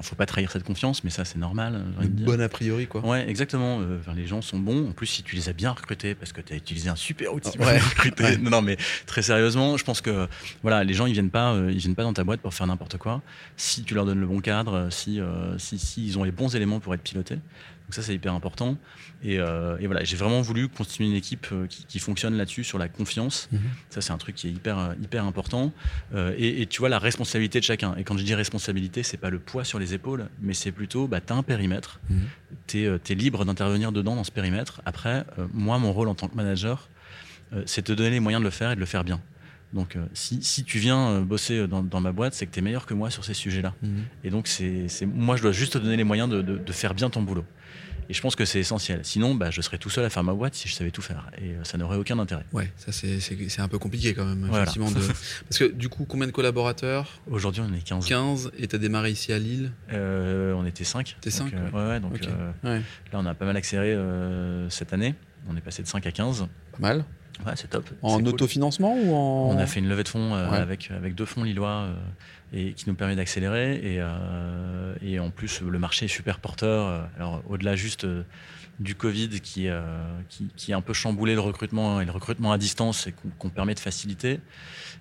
Il faut pas trahir cette confiance, mais ça c'est normal. Bon a priori quoi. Ouais, exactement. Euh, les gens sont bons. En plus, si tu les as bien recrutés, parce que tu as utilisé un super outil pour ouais. les recruter. Ouais. Non, mais très sérieusement, je pense que voilà, les gens ils viennent pas, euh, ils viennent pas dans ta boîte pour faire n'importe quoi. Si tu leur donnes le bon cadre, si, euh, si, si ils ont les bons éléments pour être pilotés. Donc ça, c'est hyper important. Et, euh, et voilà, j'ai vraiment voulu constituer une équipe euh, qui, qui fonctionne là-dessus sur la confiance. Mhm. Ça, c'est un truc qui est hyper, euh, hyper important. Euh, et, et tu vois la responsabilité de chacun. Et quand je dis responsabilité, c'est pas le poids sur les épaules, mais c'est plutôt, bah, tu as un périmètre, Mhm. tu es, libre d'intervenir dedans dans ce périmètre. Après, euh, moi, mon rôle en tant que manager, c'est de te donner les moyens de le faire et de le faire bien. Donc, euh, si, si tu viens euh, bosser dans, dans ma boîte, c'est que tu es meilleur que moi sur ces sujets-là. Mhm. Et donc, c'est, c'est- moi, je dois juste te donner les moyens de, de- de faire bien ton boulot. Et je pense que c'est essentiel. Sinon, bah, je serais tout seul à faire ma boîte si je savais tout faire. Et euh, ça n'aurait aucun intérêt. Ouais, ça c'est, un peu compliqué quand même, Voilà. effectivement. De... Parce que du coup, combien de collaborateurs? Aujourd'hui, on est 15. 15 et t'as démarré ici à Lille? Euh, on était 5. T'es cinq, ouais. ouais, ouais, donc euh, Ouais, là, on a pas mal accéléré euh, cette année. On est passé de 5 à 15. pas mal. Ouais, c'est top. En cool. autofinancement ou en. On a fait une levée de fonds euh, Ouais. avec, avec deux fonds lillois euh, et qui nous permet d'accélérer. Et, euh, et en plus, le marché est super porteur. Alors, au-delà juste euh, du Covid qui, euh, qui, qui a un peu chamboulé le recrutement et le recrutement à distance et qu'on permet de faciliter,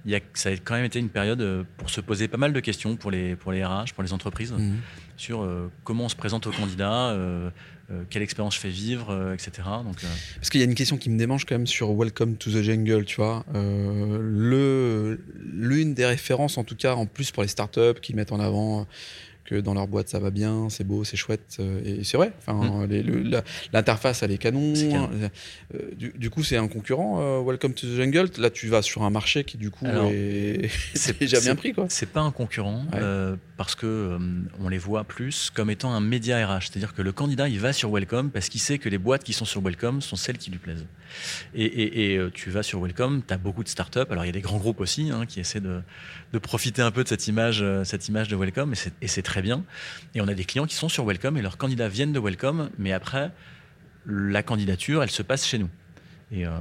il y a, ça a quand même été une période pour se poser pas mal de questions pour les, pour les RH, pour les entreprises Mhm. sur comment on se présente aux candidats, euh, quelle expérience je fais vivre, euh, etc. Euh, Parce qu'il y a une question qui me démange quand même sur Welcome to the Jungle, tu vois. L'une des références, en tout cas, en plus pour les startups qui mettent en avant que dans leur boîte ça va bien, c'est beau, c'est chouette, euh, et c'est vrai. Enfin, la- l'interface elle est canon. Mm. Euh, du, du coup, c'est un concurrent, euh, Welcome to the Jungle. Là, tu vas sur un marché qui du coup Alors, est, c'est- déjà bien pris, quoi. C'est pas un concurrent Ouais. euh, parce que euh, on les voit plus comme étant un média RH, c'est-à-dire que le candidat il va sur Welcome parce qu'il sait que les boîtes qui sont sur Welcome sont celles qui lui plaisent. Et, et- et, tu vas sur Welcome, tu as beaucoup de startups. Alors il y a des grands groupes aussi hein, qui essaient de, de profiter un peu de cette image, cette image de Welcome et c'est- c'est très bien. Et on a des clients qui sont sur Welcome et leurs candidats viennent de Welcome, mais après la candidature elle se passe chez nous. Et, euh,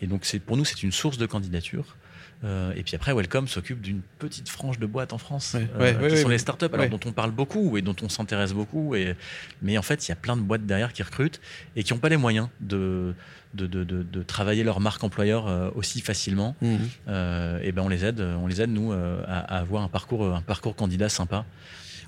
et donc pour nous c'est une source de candidature. Euh, et puis après, Welcome s'occupe d'une petite frange de boîtes en France, Ouais, euh, ouais, qui ouais, sont les startups, alors dont on parle beaucoup et dont on s'intéresse beaucoup. Et, mais en fait, il y a plein de boîtes derrière qui recrutent et qui n'ont pas les moyens de, de, de, de- de travailler leur marque employeur euh, aussi facilement. Euh, et ben on les aide, on les aide nous à, à avoir un parcours, un parcours candidat sympa.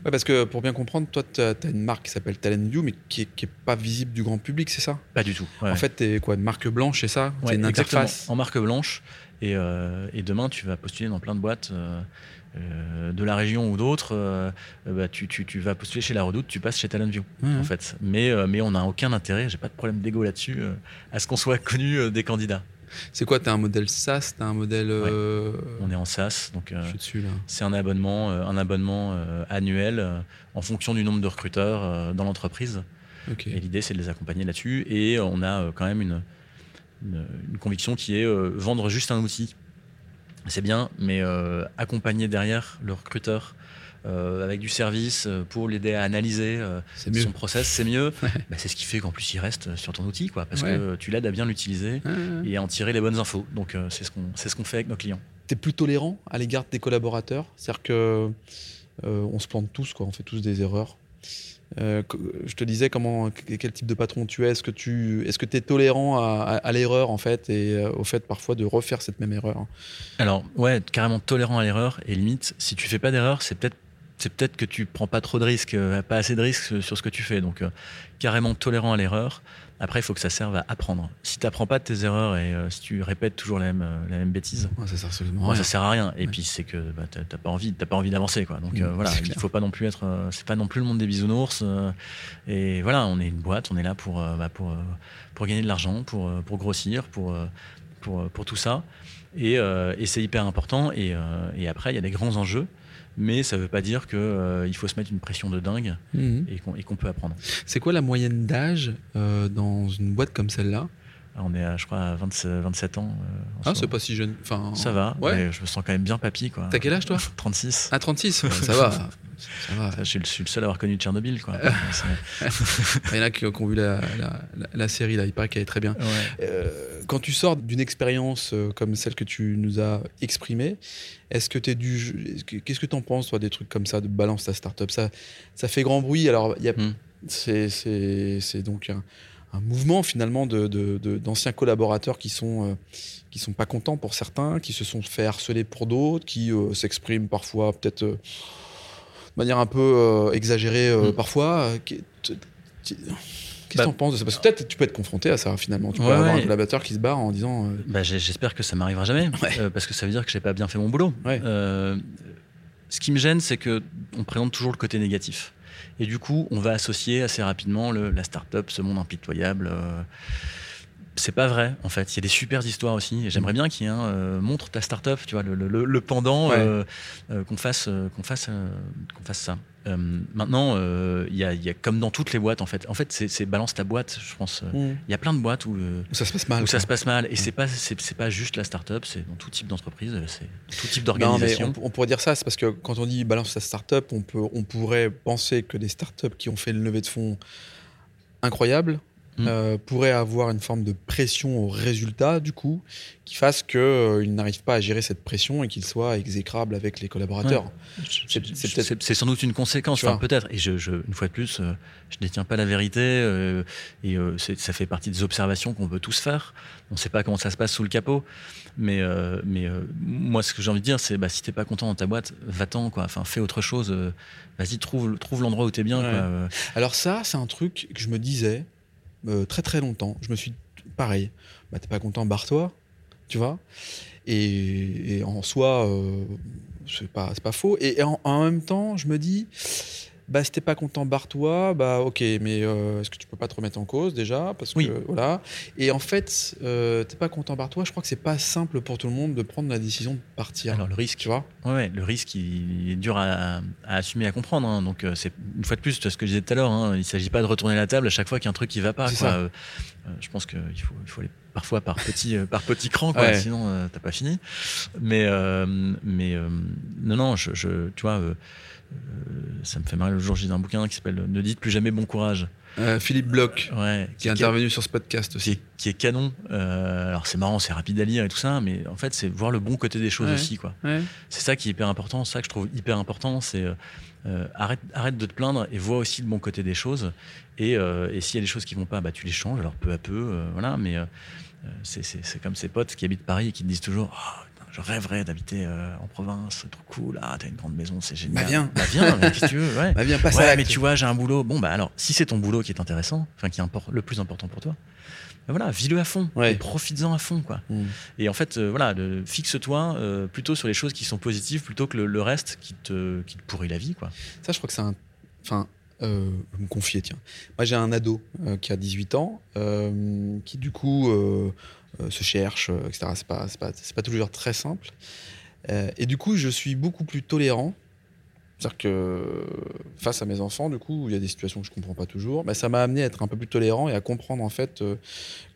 Ouais, parce que pour bien comprendre, toi, tu as une marque qui s'appelle Talent mais qui est, qui est pas visible du grand public, c'est ça? Pas du tout. ouais. En fait, t'es quoi, une marque blanche, c'est ça? Ouais, C'est une exactement. interface? en marque blanche. Et, euh, et demain, tu vas postuler dans plein de boîtes euh, euh, de la région ou d'autres. euh, bah, tu, tu- tu vas postuler chez La Redoute, tu passes chez TalentView, en fait. Mais, mais on n'a aucun intérêt, j'ai pas de problème d'ego là-dessus, à ce qu'on soit connu des candidats. C'est quoi T'as un modèle SaaS T'as un modèle. euh, On est en SaaS, donc euh, c'est un abonnement, euh, un abonnement annuel en fonction du nombre de recruteurs dans l'entreprise. Et l'idée, c'est de les accompagner là-dessus. Et on a quand même une, une, une conviction qui est vendre juste un outil. C'est bien, mais accompagner derrière le recruteur euh, avec du service euh, pour l'aider à analyser euh, son process, c'est mieux. Ouais. Bah, c'est ce qui fait qu'en plus, il reste sur ton outil, quoi, parce Ouais. que tu l'aides à bien l'utiliser et à en tirer les bonnes infos. Donc, c'est ce qu'on ce qu'on fait avec nos clients. T'es plus tolérant à l'égard des collaborateurs? C'est-à-dire que on se plante tous, quoi. On fait tous des erreurs. Euh, je te disais comment, quel type de patron tu es. Est-ce que tu est-ce que es tolérant à, à- à l'erreur en fait et au fait parfois de refaire cette même erreur? Alors, ouais, carrément tolérant à l'erreur. Et limite, si tu fais pas d'erreur, c'est peut-être c'est peut-être que tu prends pas trop de risques, euh, pas assez de risques sur ce que tu fais. Donc, euh, carrément tolérant à l'erreur. Après, il faut que ça serve à apprendre. Si tu n'apprends pas de tes erreurs et euh, si tu répètes toujours la même, euh, la même bêtise, Ouais, Ça sert absolument rien. ça sert à rien. Et Ouais. puis, c'est que bah, t'as t'as pas envie, t'as pas envie d'avancer, quoi. Donc euh, Mm, voilà, il faut pas non plus être, c'est pas non plus le monde des bisounours. et voilà, on est une boîte, on est là pour, bah, pour, pour gagner de l'argent, pour, pour grossir, pour, pour, pour tout ça. Et, et c'est hyper important. Et, et après, il y a des grands enjeux. Mais ça veut pas dire qu'il faut se mettre une pression de dingue Mhm. et qu'on peut apprendre. C'est quoi la moyenne d'âge euh, dans une boîte comme celle-là? Alors, on est, à, je crois, à 27, 27 ans. euh, Ah, ce c'est pas si jeune. Enfin, Ça va. Ouais. mais je me sens quand même bien papy, quoi. T'as quel âge toi? 36. Ah 36. Ouais, ça va. Ça va. Je suis, le, je suis le seul à avoir connu Tchernobyl, quoi. C'est- Il y en a qui, ont vu la, la- la- la série là. Il paraît qu'elle est très bien. ouais. Euh, quand tu sors d'une expérience euh, comme celle que tu nous as exprimée, est-ce que tu es du. est-ce que- Qu'est-ce que tu en penses, toi, des trucs comme ça, de balance ta startup? Ça, ça fait grand bruit. Alors, il y a- Hmm. c'est, donc un, un mouvement finalement de, de- de- d'anciens collaborateurs qui sont, euh, qui sont pas contents pour certains, qui se sont fait harceler pour d'autres, qui euh, s'expriment parfois peut-être euh, manière un peu euh, exagérée euh, Hmm. parfois. Euh, Qu'est-ce Bah, que t'en penses de ça? Parce que peut-être tu peux être confronté à ça finalement. Tu peux Ouais, avoir un collaborateur qui se barre en disant euh, Bah, J'espère que ça m'arrivera jamais, Ouais. euh, parce que ça veut dire que j'ai pas bien fait mon boulot. Euh, ce qui me gêne, c'est que on présente toujours le côté négatif. Et du coup, on va associer assez rapidement le, la start-up, ce monde impitoyable. C'est pas vrai, en fait. Il y a des super histoires aussi. Et j'aimerais bien qu'il y ait un euh, montre ta start-up, tu vois, le, le- le- le pendant, Ouais. euh, euh, qu'on fasse, qu'on fasse, qu'on fasse ça. Maintenant, il y, a, il y a comme dans toutes les boîtes, en fait. En fait, c'est balance ta boîte, je pense. Hmm. Il y a plein de boîtes où ça se passe mal. où ça se passe mal. Et c'est pas c'est c'est pas juste la start-up, c'est dans tout type d'entreprise, c'est tout type d'organisation. on, on pourrait dire ça, c'est parce que quand on dit balance sa start-up, on, peut, on pourrait penser que des start-up qui ont fait une levée de fonds incroyable Mm. euh, pourrait avoir une forme de pression au résultat, du coup, qui fasse qu'il n'arrive pas à gérer cette pression et qu'il soit exécrable avec les collaborateurs. C'est- sans doute une conséquence, Tu enfin, peut-être. Et je, je- une fois de plus, euh, je ne détiens pas la vérité. euh, et euh, ça fait partie des observations qu'on peut tous faire. On ne sait pas comment ça se passe sous le capot. Mais, euh, mais euh, moi, ce que j'ai envie de dire, c'est bah, si t'es pas content dans ta boîte, va-t'en. Quoi. Enfin, fais autre chose. euh, Vas-y, trouve, trouve l'endroit où t'es bien. Ouais. quoi. Euh, Alors ça, c'est un truc que je me disais euh, très très longtemps. Je me suis pareil. Bah t'es pas content, barre-toi, tu vois. Et, en soi, euh, c'est pas faux. Et, en même temps, je me dis, bah si t'es pas content, barre-toi. Bah ok, mais euh, est-ce que tu peux pas te remettre en cause déjà? Parce que Oui. voilà. Et en fait, euh, t'es pas content, barre-toi. Je crois que c'est pas simple pour tout le monde de prendre la décision de partir. Alors, le risque, tu vois? Ouais, le risque, il, est dur à, à assumer, à comprendre. hein. Donc, euh, c'est une fois de plus, ce que je disais tout à l'heure. hein, il ne s'agit pas de retourner la table à chaque fois qu'il y a un truc qui va pas. Quoi. Euh, je pense qu'il faut, il faut aller parfois par petits, euh, par petits crans, quoi, Ouais. sinon t'as pas fini. Mais, mais non, non, je, je- tu vois, ça me fait marrer. Le jour, j'ai un bouquin qui s'appelle Ne dites plus jamais bon courage. Euh, Philippe Bloch, Ouais, qui est intervenu sur ce podcast qui aussi. est, qui est canon. Euh, alors c'est marrant, c'est rapide à lire et tout ça, mais en fait c'est voir le bon côté des choses Ouais. aussi, quoi. Ouais. C'est ça qui est hyper important, c'est ça que je trouve hyper important, c'est euh, euh, arrête, arrête de te plaindre et vois aussi le bon côté des choses. Et, euh, et s'il y a des choses qui vont pas, bah, tu les changes, alors peu à peu, euh, voilà. Mais euh, euh, c'est- comme ces potes qui habitent Paris et qui te disent toujours Ah, Je rêverais d'habiter euh, en province, c'est trop cool. Ah, t'as une grande maison, c'est génial. Bah, viens. Bah viens, mais que tu veux ouais. Bah viens, passe Ouais, à mais tu vois, j'ai un boulot. Bon, bah alors, si c'est ton boulot qui est intéressant, enfin qui est le plus important pour toi, bah voilà, vis-le à fond, Ouais. profites-en à fond, quoi. Mm. Et en fait, euh, voilà, fixe-toi euh, plutôt sur les choses qui sont positives plutôt que le, le reste qui te, qui te pourrit la vie, quoi. Ça, je crois que c'est un. Enfin, euh, je vais me confier, tiens. Moi, j'ai un ado euh, qui a 18 ans, euh, qui du coup se cherche, euh, etc. C'est pas, pas, pas toujours très simple. Euh, et du coup, je suis beaucoup plus tolérant. C'est-à-dire que face à mes enfants, du coup, il y a des situations que je comprends pas toujours, bah, ça m'a amené à être un peu plus tolérant et à comprendre en fait euh,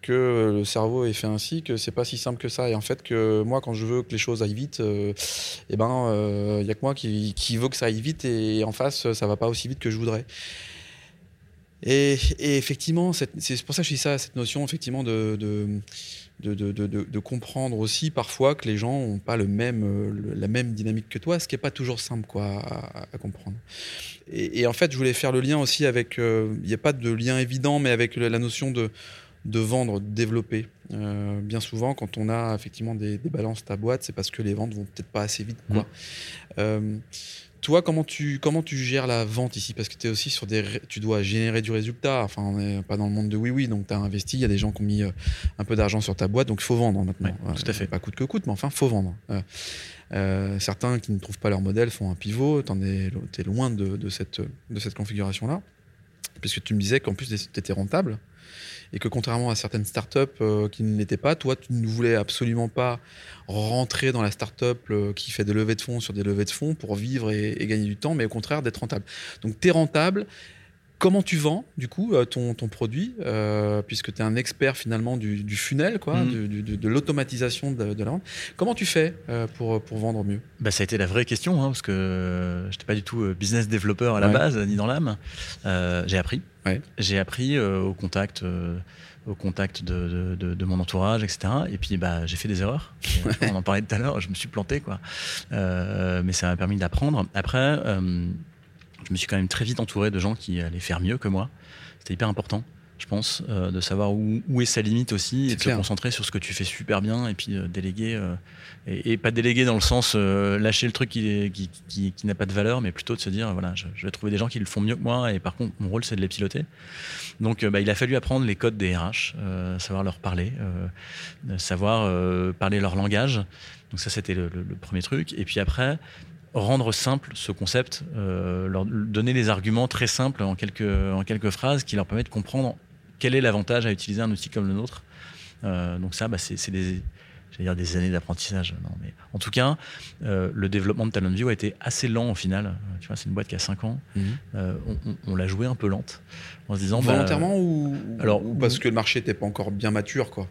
que le cerveau est fait ainsi, que c'est pas si simple que ça. Et en fait, que moi, quand je veux que les choses aillent vite, euh, eh ben, il y a que moi qui, qui veut que ça aille vite et en face, ça va pas aussi vite que je voudrais. Et, effectivement, c'est pour ça que je dis ça, cette notion effectivement de, de, comprendre aussi parfois que les gens n'ont pas le même, euh, la même dynamique que toi, ce qui n'est pas toujours simple quoi, à, comprendre. Et, en fait, je voulais faire le lien aussi avec, euh, il n'y a pas de lien évident, mais avec la notion de, de vendre, de développer. Euh, bien souvent, quand on a effectivement des, des balances ta boîte, c'est parce que les ventes vont peut-être pas assez vite. Quoi. Euh, toi, comment tu, comment tu gères la vente ici? Parce que tu es aussi sur des. Tu dois générer du résultat. Enfin, on n'est pas dans le monde de oui-oui, donc tu as investi. Il y a des gens qui ont mis euh, un peu d'argent sur ta boîte, donc il faut vendre maintenant. Ouais, tout à fait. Pas coûte que coûte, mais enfin, faut vendre. Euh, certains qui ne trouvent pas leur modèle font un pivot. Tu es loin de, de cette, de cette configuration-là. Puisque tu me disais qu'en plus, tu étais rentable. Et que contrairement à certaines startups euh, qui ne l'étaient pas, toi, tu ne voulais absolument pas rentrer dans la startup euh, qui fait des levées de fonds sur des levées de fonds pour vivre et, et gagner du temps, mais au contraire d'être rentable. Donc, tu es rentable. Comment tu vends, du coup, euh, ton, ton produit, euh, puisque tu es un expert finalement du, du funnel, quoi, du- du- de, l'automatisation de, de la vente. Comment tu fais euh, pour, pour vendre mieux? Bah, ça a été la vraie question, hein, parce que j'étais pas du tout business développeur à la Ouais. base, ni dans l'âme. Euh, j'ai appris. Ouais. J'ai appris au contact, au contact de, de- de- mon entourage, etc. Et puis bah, j'ai fait des erreurs. On en parlait tout à l'heure, je me suis planté, quoi. Mais ça m'a permis d'apprendre. Après, je me suis quand même très vite entouré de gens qui allaient faire mieux que moi. C'était hyper important. Je pense, euh, de savoir où, où est sa limite aussi et de clair. se concentrer sur ce que tu fais super bien et puis euh, déléguer euh, et, et pas déléguer dans le sens euh, lâcher le truc qui, est- qui, qui- qui n'a pas de valeur, mais plutôt de se dire voilà, je, je vais trouver des gens qui le font mieux que moi et par contre mon rôle c'est de les piloter. Donc bah, il a fallu apprendre les codes des RH, savoir leur parler, savoir parler leur langage. Donc ça c'était le, le- le premier truc. Et puis après rendre simple ce concept, euh, leur donner des arguments très simples en quelques, en quelques phrases qui leur permettent de comprendre quel est l'avantage à utiliser un outil comme le nôtre. Euh, donc ça, bah, c'est des, j'allais dire des années d'apprentissage. Non, mais en tout cas, euh, le développement de TalentView a été assez lent au final. Euh, Tu vois, c'est une boîte qui a 5 ans. Euh, on on- on l'a joué un peu lente en se disant bah, Volontairement ou, alors, ou parce que le marché n'était pas encore bien mature quoi?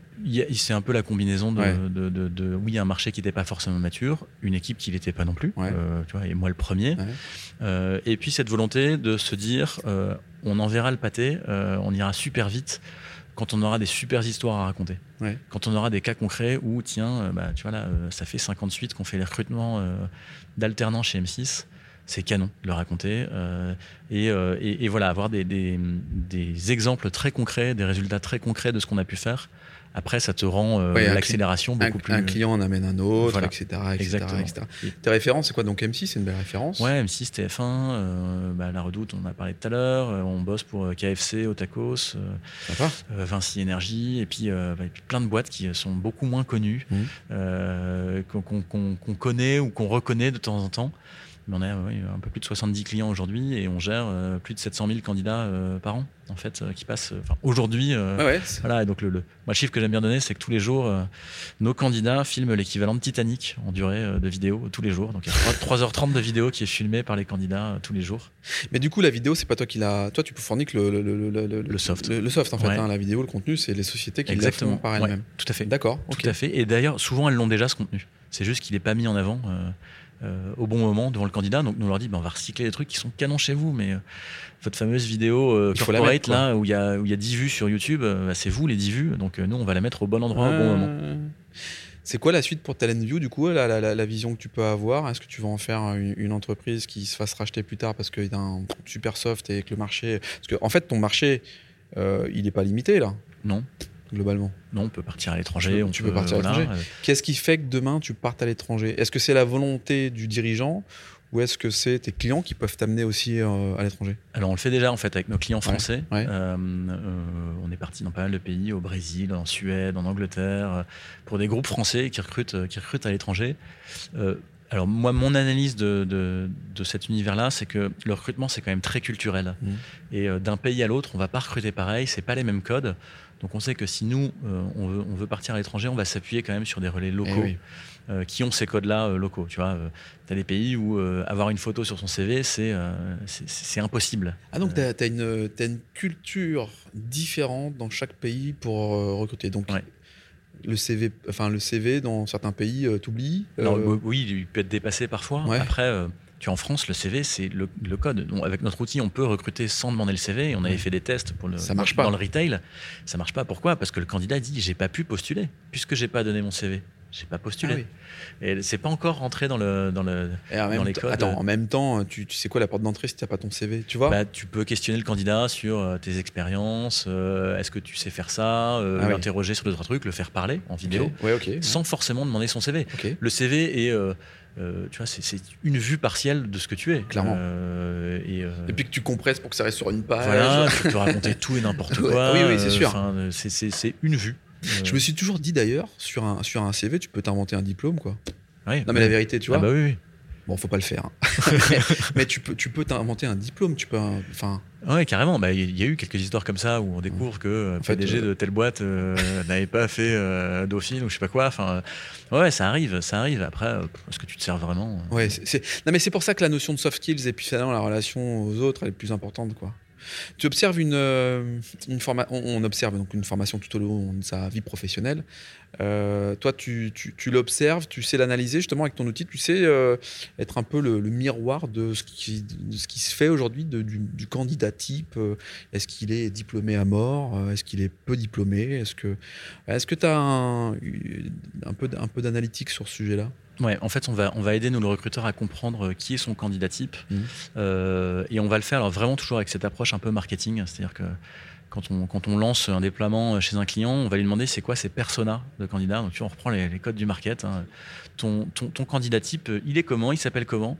C'est un peu la combinaison de, Ouais. de, de- de- oui, un marché qui n'était pas forcément mature, une équipe qui l'était pas non plus, Ouais. euh, tu vois, et moi le premier. Ouais. Et puis cette volonté de se dire, on enverra le pâté, on ira super vite quand on aura des super histoires à raconter. Ouais. Quand on aura des cas concrets où, tiens, euh, bah, tu vois là, euh, ça fait 58 qu'on fait les recrutements euh, d'alternants chez M6. C'est canon de le raconter. euh, et, euh, et- et voilà, avoir des, des- des exemples très concrets, des résultats très concrets de ce qu'on a pu faire. Après, ça te rend euh, Ouais, un l'accélération Un, beaucoup plus. un client en amène un autre, Voilà. etc., etc., etc. Tes références, c'est quoi Donc M6, c'est une belle référence. Ouais, M6, TF1, euh, bah, La Redoute, on en a parlé tout à l'heure. euh, on bosse pour KFC, Otakos, Vinci Énergie, et puis, euh, bah, et puis plein de boîtes qui sont beaucoup moins connues, qu'on qu'on- qu'on connaît ou qu'on reconnaît de temps en temps. Mais on a ouais, un peu plus de 70 clients aujourd'hui et on gère euh, plus de 700 000 candidats euh, par an, en fait, euh, qui passent. aujourd'hui. Ouais, ouais. c'est- Voilà, et donc le, le, moi, le chiffre que j'aime bien donner, c'est que tous les jours, nos candidats filment l'équivalent de Titanic en durée de vidéo tous les jours. Donc il y a 3, 3h30 de vidéo qui est filmée par les candidats tous les jours. Mais du coup, la vidéo, c'est pas toi qui l'a. Toi, tu peux fournir que le, le, le, soft. Le, soft, en fait. Ouais. hein. la vidéo, le contenu, c'est les sociétés qui Exactement. le font par Ouais, elles-mêmes. tout à fait. D'accord. Tout à fait. Et d'ailleurs, souvent, elles l'ont déjà ce contenu. C'est juste qu'il n'est pas mis en avant euh, au bon moment devant le candidat. Donc nous leur dit, ben, on va recycler des trucs qui sont canons chez vous, mais euh, votre fameuse vidéo euh, Il faut la corporate mettre, là où il y a où il y a 10 vues sur YouTube, euh, bah, c'est vous les 10 vues. Donc nous on va la mettre au bon endroit au bon moment. Euh, C'est quoi la suite pour Talentview, du coup, la, la, vision que tu peux avoir? Est-ce que tu vas en faire une, une entreprise qui se fasse racheter plus tard parce qu'il y a un super soft et que le marché. Parce que, en fait, ton marché, il n'est pas limité, là, Non, globalement. non, on peut partir à l'étranger. Tu peux- on tu peux partir à l'étranger. euh, Qu'est-ce qui fait que demain, tu partes à l'étranger? Est-ce que c'est la volonté du dirigeant ou est-ce que c'est tes clients qui peuvent t'amener aussi euh, à l'étranger? Alors on le fait déjà en fait avec nos clients français. ouais. Euh, euh, on est parti dans pas mal de pays, au Brésil, en Suède, en Angleterre, pour des groupes français qui recrutent, qui recrutent à l'étranger. Alors moi, mon analyse de, de, de cet univers-là, c'est que le recrutement c'est quand même très culturel. Mhm. Et d'un pays à l'autre, on va pas recruter pareil, c'est pas les mêmes codes. Donc on sait que si nous euh, on, veut, on veut partir à l'étranger, on va s'appuyer quand même sur des relais locaux Eh oui. euh, qui ont ces codes-là euh, locaux. Tu vois, tu as des pays où avoir une photo sur son CV, c'est impossible. Ah, donc tu as, une, une culture différente dans chaque pays pour recruter. Donc, Ouais. le, CV, enfin, le CV dans certains pays, euh, t'oublies euh, oui, il peut être dépassé parfois. Ouais. Après, euh, tu en France, le CV, c'est le, le code. Donc, avec notre outil, on peut recruter sans demander le CV. On avait Ouais. fait des tests pour le, Ça marche dans, pas. dans le retail. Ça marche pas. Pourquoi? Parce que le candidat dit j'ai pas pu postuler puisque j'ai pas donné mon CV. J'ai pas postulé. Ah oui. Et c'est pas encore rentré dans le dans le. Dans les codes, Attends, en même temps, tu, tu sais quoi la porte d'entrée si t'as pas ton CV, tu vois? Bah, tu peux questionner le candidat sur euh, tes expériences. euh, Est-ce que tu sais faire ça euh, Ah oui. L'interroger sur d'autres trucs, le faire parler en vidéo, Ouais, ok. sans forcément demander son CV. Ok. Le CV est, euh, euh, tu vois, c'est- c'est une vue partielle de ce que tu es. Clairement. Euh, et, euh, Et puis que tu compresses pour que ça reste sur une page. voilà, tu peux raconter tout et n'importe quoi. oui, oui, c'est sûr. enfin, c'est- C'est c'est une vue. Euh, Je me suis toujours dit d'ailleurs, sur un, sur un CV, tu peux t'inventer un diplôme, quoi. Non, mais la vérité, tu Ah vois. bah oui, oui. Bon, faut pas le faire. hein. mais, mais tu peux, tu peux t'inventer un diplôme, tu peux. un- Enfin, Ouais, carrément. Bah, Il y a eu quelques histoires comme ça où on découvre que euh, En PDG euh, de telle boîte euh, n'avait pas fait euh, Dauphine ou je sais pas quoi. Enfin, euh, ouais, ça arrive, ça arrive. Après, euh, est-ce que tu te sers vraiment euh, ouais. c'est- Non, mais c'est pour ça que la notion de soft skills et puis finalement la relation aux autres, elle est plus importante, quoi. Tu observes une, euh, une formation, on observe donc une formation tout au long de sa vie professionnelle. Euh, toi, tu, tu, tu l'observes, tu sais l'analyser justement avec ton outil, tu sais euh, être un peu le, le miroir de ce qui, de ce qui se fait aujourd'hui du, du candidat type. Euh, Est-ce qu'il est diplômé à mort? Est-ce qu'il est peu diplômé? Est-ce que est-ce que tu as un, un peu, d- un peu d'analytique sur ce sujet-là? Ouais, en fait, on va, on va aider nous le recruteur à comprendre qui est son candidat type. Euh, et on va le faire alors, vraiment toujours avec cette approche un peu marketing. C'est-à-dire que quand on, lance un déploiement chez un client, on va lui demander c'est quoi ses personas de candidats? Donc, tu vois, on reprend les, codes du market. hein. Ton candidat type, euh, il est comment? Il s'appelle comment?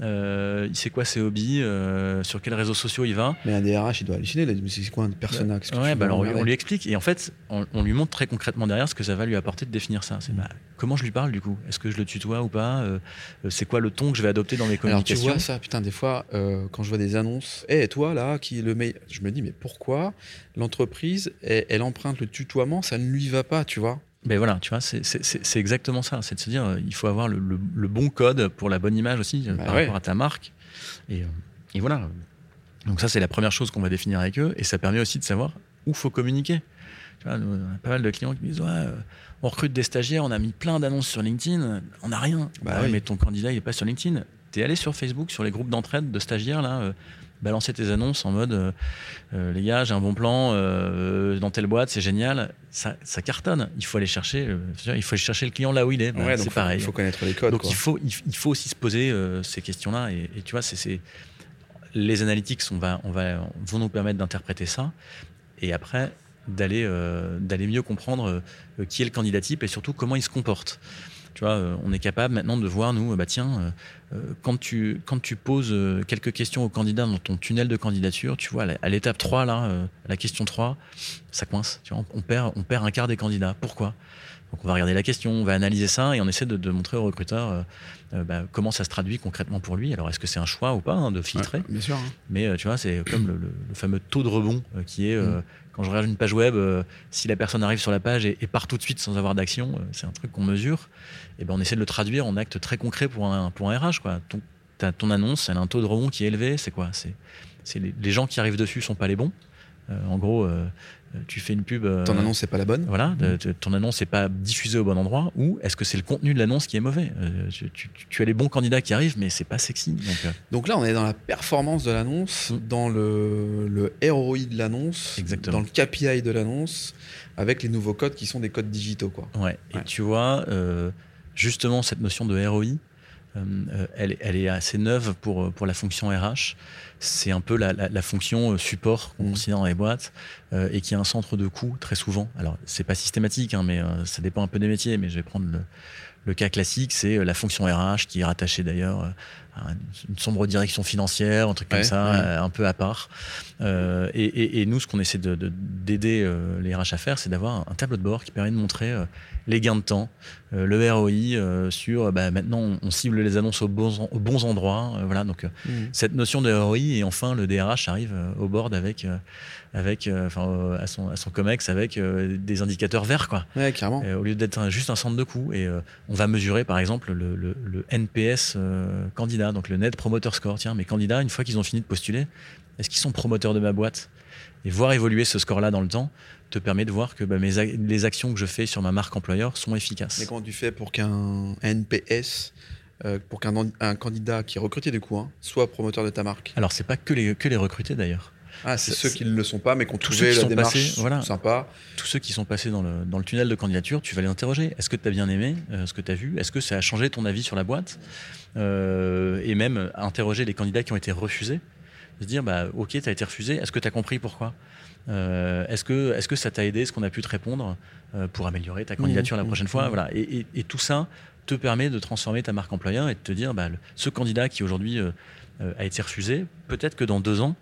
Euh, Il sait quoi ses hobbies euh, Sur quels réseaux sociaux il va Mais un DRH, il doit halluciner. Il dit, c'est quoi un persona tu Ouais, bah alors on lui- explique et en fait on, on lui montre très concrètement derrière ce que ça va lui apporter de définir ça. C'est bah, comment je lui parle du coup? Est-ce que je le tutoie ou pas? Euh, euh, C'est quoi le ton que je vais adopter dans mes Alors tu communications? vois ça, putain, des fois, euh, quand je vois des annonces, hé, toi là, qui est le meilleur, je me dis, mais pourquoi l'entreprise, elle, elle emprunte le tutoiement, ça ne lui va pas, tu vois? Ben voilà, tu vois, c'est- exactement ça. C'est de se dire, euh, il faut avoir le, le- le bon code pour la bonne image aussi euh, Bah par ouais. rapport à ta marque. Et, euh, et voilà. Donc ça, c'est la première chose qu'on va définir avec eux. Et ça permet aussi de savoir où faut communiquer. Tu vois, nous, on a pas mal de clients qui me disent, ouais, on recrute des stagiaires, on a mis plein d'annonces sur LinkedIn, on n'a rien. Ouais, oui. Mais ton candidat, il est pas sur LinkedIn. Tu es allé sur Facebook, sur les groupes d'entraide de stagiaires, là. Balancer tes annonces en mode euh, euh, les gars, j'ai un bon plan euh, dans telle boîte, c'est génial. Ça, ça cartonne. Il faut aller chercher, il faut aller chercher le client là où il est. Bah, Ouais, c'est pareil. Il faut connaître les codes. Donc quoi. il faut, il, il faut aussi se poser ces questions-là. Et, et tu vois, c'est, les analytics, on va, on va, vont nous permettre d'interpréter ça. Et après, d'aller, d'aller mieux comprendre qui est le candidat type et surtout comment il se comporte. Tu vois, euh, on est capable maintenant de voir, nous, euh, bah tiens, euh, quand, tu, poses quelques questions au candidat dans ton tunnel de candidature, tu vois, à l'étape 3, là, la question 3, ça coince. Tu vois, on perd, on perd un quart des candidats. Pourquoi? Donc on va regarder la question, on va analyser ça et on essaie de, de montrer au recruteur euh, euh, bah, comment ça se traduit concrètement pour lui. Alors est-ce que c'est un choix ou pas hein, de filtrer Ouais, bien sûr. hein. Mais euh, tu vois, c'est comme le, le- le fameux taux de rebond qui est Mm. quand je regarde une page web, si la personne arrive sur la page et, et part tout de suite sans avoir d'action, c'est un truc qu'on mesure. Et ben on essaie de le traduire en acte très concret pour un, pour un RH. Quoi. Ton, ta- ton annonce, elle a un taux de rebond qui est élevé. C'est quoi? C'est c'est les, les gens qui arrivent dessus sont pas les bons. Euh, en gros, euh, tu fais une pub. euh, Ton annonce, c'est pas la bonne? voilà, de- ton annonce n'est pas diffusée au bon endroit ou est-ce que c'est le contenu de l'annonce qui est mauvais? Euh, tu, tu- tu as les bons candidats qui arrivent, mais c'est pas sexy. Donc, euh, Donc là, on est dans la performance de l'annonce, Mm. dans le, le ROI de l'annonce, dans le KPI de l'annonce, avec les nouveaux codes qui sont des codes digitaux. Quoi. ouais. Et tu vois, euh, justement, cette notion de ROI, euh, euh, elle, est- elle est assez neuve pour, euh, pour la fonction RH. C'est un peu la, la- la fonction euh, support qu'on Mm. considère dans les boîtes euh, et qui est un centre de coût très souvent. Alors, c'est pas systématique, hein, mais euh, ça dépend un peu des métiers. Mais je vais prendre le, le cas classique, c'est euh, la fonction RH qui est rattachée d'ailleurs euh, à une, sombre direction financière, un truc comme ça, ouais. euh, un peu à part. Euh, et, et- et nous, ce qu'on essaie de- de- d'aider euh, les RH à faire, c'est d'avoir un tableau de bord qui permet de montrer les gains de temps, le ROI sur bah, maintenant on, cible les annonces aux bons, aux bons endroits. voilà, donc euh, cette notion de ROI et enfin le DRH arrive au board avec, avec enfin, à, son, à son COMEX avec des indicateurs verts quoi. Ouais, clairement. Au lieu d'être juste un centre de coût. Et on va mesurer, par exemple, le, le- le NPS euh, candidat, donc le Net Promoter Score. Tiens, mes candidats, une fois qu'ils ont fini de postuler, est-ce qu'ils sont promoteurs de ma boîte? Et voir évoluer ce score-là dans le temps te permet de voir que bah, mes les actions que je fais sur ma marque employeur sont efficaces. Mais comment tu fais pour qu'un NPS, euh, pour qu'un an- un candidat qui est recruté du coup, hein, soit promoteur de ta marque? Alors, c'est pas que les, que les recrutés d'ailleurs. Ah, c'est ceux qui ne le sont pas, mais qui ont Tous trouvé ceux qui la sont démarche passés, voilà. sympa. Tous ceux qui sont passés dans le, dans le tunnel de candidature, tu vas les interroger. Est-ce que tu as bien aimé euh, ce que tu as vu? Est-ce que ça a changé ton avis sur la boîte? Euh, Et même euh, interroger les candidats qui ont été refusés. Se dire, bah, ok, tu as été refusé, est-ce que tu as compris pourquoi? Euh, Est-ce que, est que ça t'a aidé, ce qu'on a pu te répondre euh, pour améliorer ta candidature la mmh, prochaine mmh. fois voilà. et, et- et tout ça te permet de transformer ta marque employeur et de te dire, bah, le- ce candidat qui aujourd'hui euh, euh, a été refusé, peut-être que dans deux ans,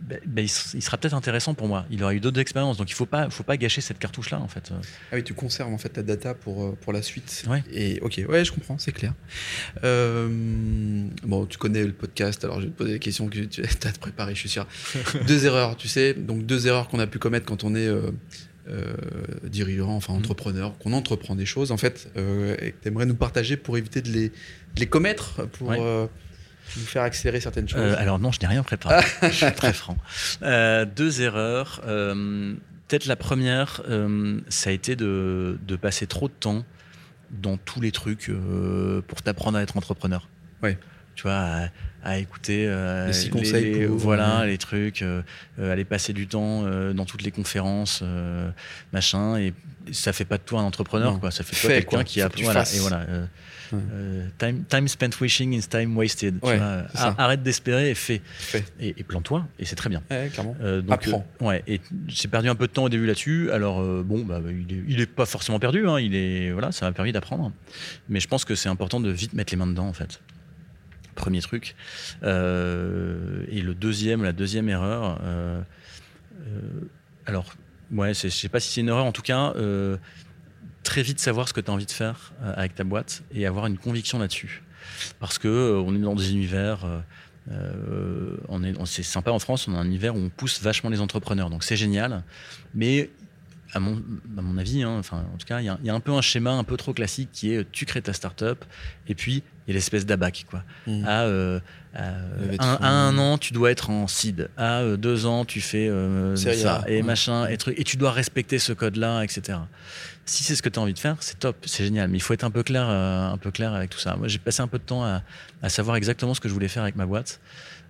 ben, ben, il, sera peut-être intéressant pour moi. Il aura eu d'autres expériences. Donc il ne faut pas, faut pas gâcher cette cartouche-là, en fait. Ah oui, tu conserves en fait ta data pour, euh, pour la suite. Ouais. Et ok, ouais, je comprends, c'est clair. Euh, bon, tu connais le podcast, alors je vais te poser des questions que tu as préparées, je suis sûr. deux erreurs, tu sais, donc deux erreurs qu'on a pu commettre quand on est euh, euh, dirigeant, enfin Mhm. entrepreneur, qu'on entreprend des choses, en fait, et que tu aimerais nous partager pour éviter de les, de les commettre, pour Ouais. Nous faire accélérer certaines choses. Euh, alors non, je n'ai rien préparé. je suis très franc. Euh, deux erreurs. Euh, Peut-être la première, ça a été de, de passer trop de temps dans tous les trucs pour t'apprendre à être entrepreneur. Ouais. Tu vois, à, à écouter Les six conseils pour- voilà, ouais. les trucs, aller passer du temps dans toutes les conférences, machin. Et ça fait pas de toi un entrepreneur, Non. quoi. Ça fait de toi quelqu'un qui Faut a voilà, et voilà. Euh, Ouais. euh, time, time spent wishing is time wasted. tu vois. Arrête d'espérer et fais. Fais. Et, et plante-toi, et c'est très bien. Ouais, clairement. Euh, donc, Apprends. euh, ouais, et j'ai perdu un peu de temps au début là-dessus. Alors bon, bah, bah, il, est, il est pas forcément perdu. hein, il est voilà, ça m'a permis d'apprendre. Mais je pense que c'est important de vite mettre les mains dedans en fait. Premier truc. Euh, et le deuxième, la deuxième erreur. euh, euh, alors ouais, je sais pas si c'est une erreur. En tout cas, très vite savoir ce que tu as envie de faire euh, avec ta boîte et avoir une conviction là-dessus. Parce que euh, on est dans des univers. euh, on est, c'est sympa en France, on a un univers où on pousse vachement les entrepreneurs, donc c'est génial. Mais à mon, à mon avis, hein, enfin, en tout cas, il y, a- il y a un peu un schéma un peu trop classique qui est euh, tu crées ta startup et puis il y a l'espèce d'abac. Quoi. Mm. À, euh, à, de un, fonds. à un an, tu dois être en seed. À euh, deux ans, tu fais euh, ça et ouais. machin et truc. Et tu dois respecter ce code-là, etc. Si c'est ce que tu as envie de faire, c'est top, c'est génial. Mais il faut être un peu clair, euh, un peu clair avec tout ça. Moi, j'ai passé un peu de temps à, à savoir exactement ce que je voulais faire avec ma boîte,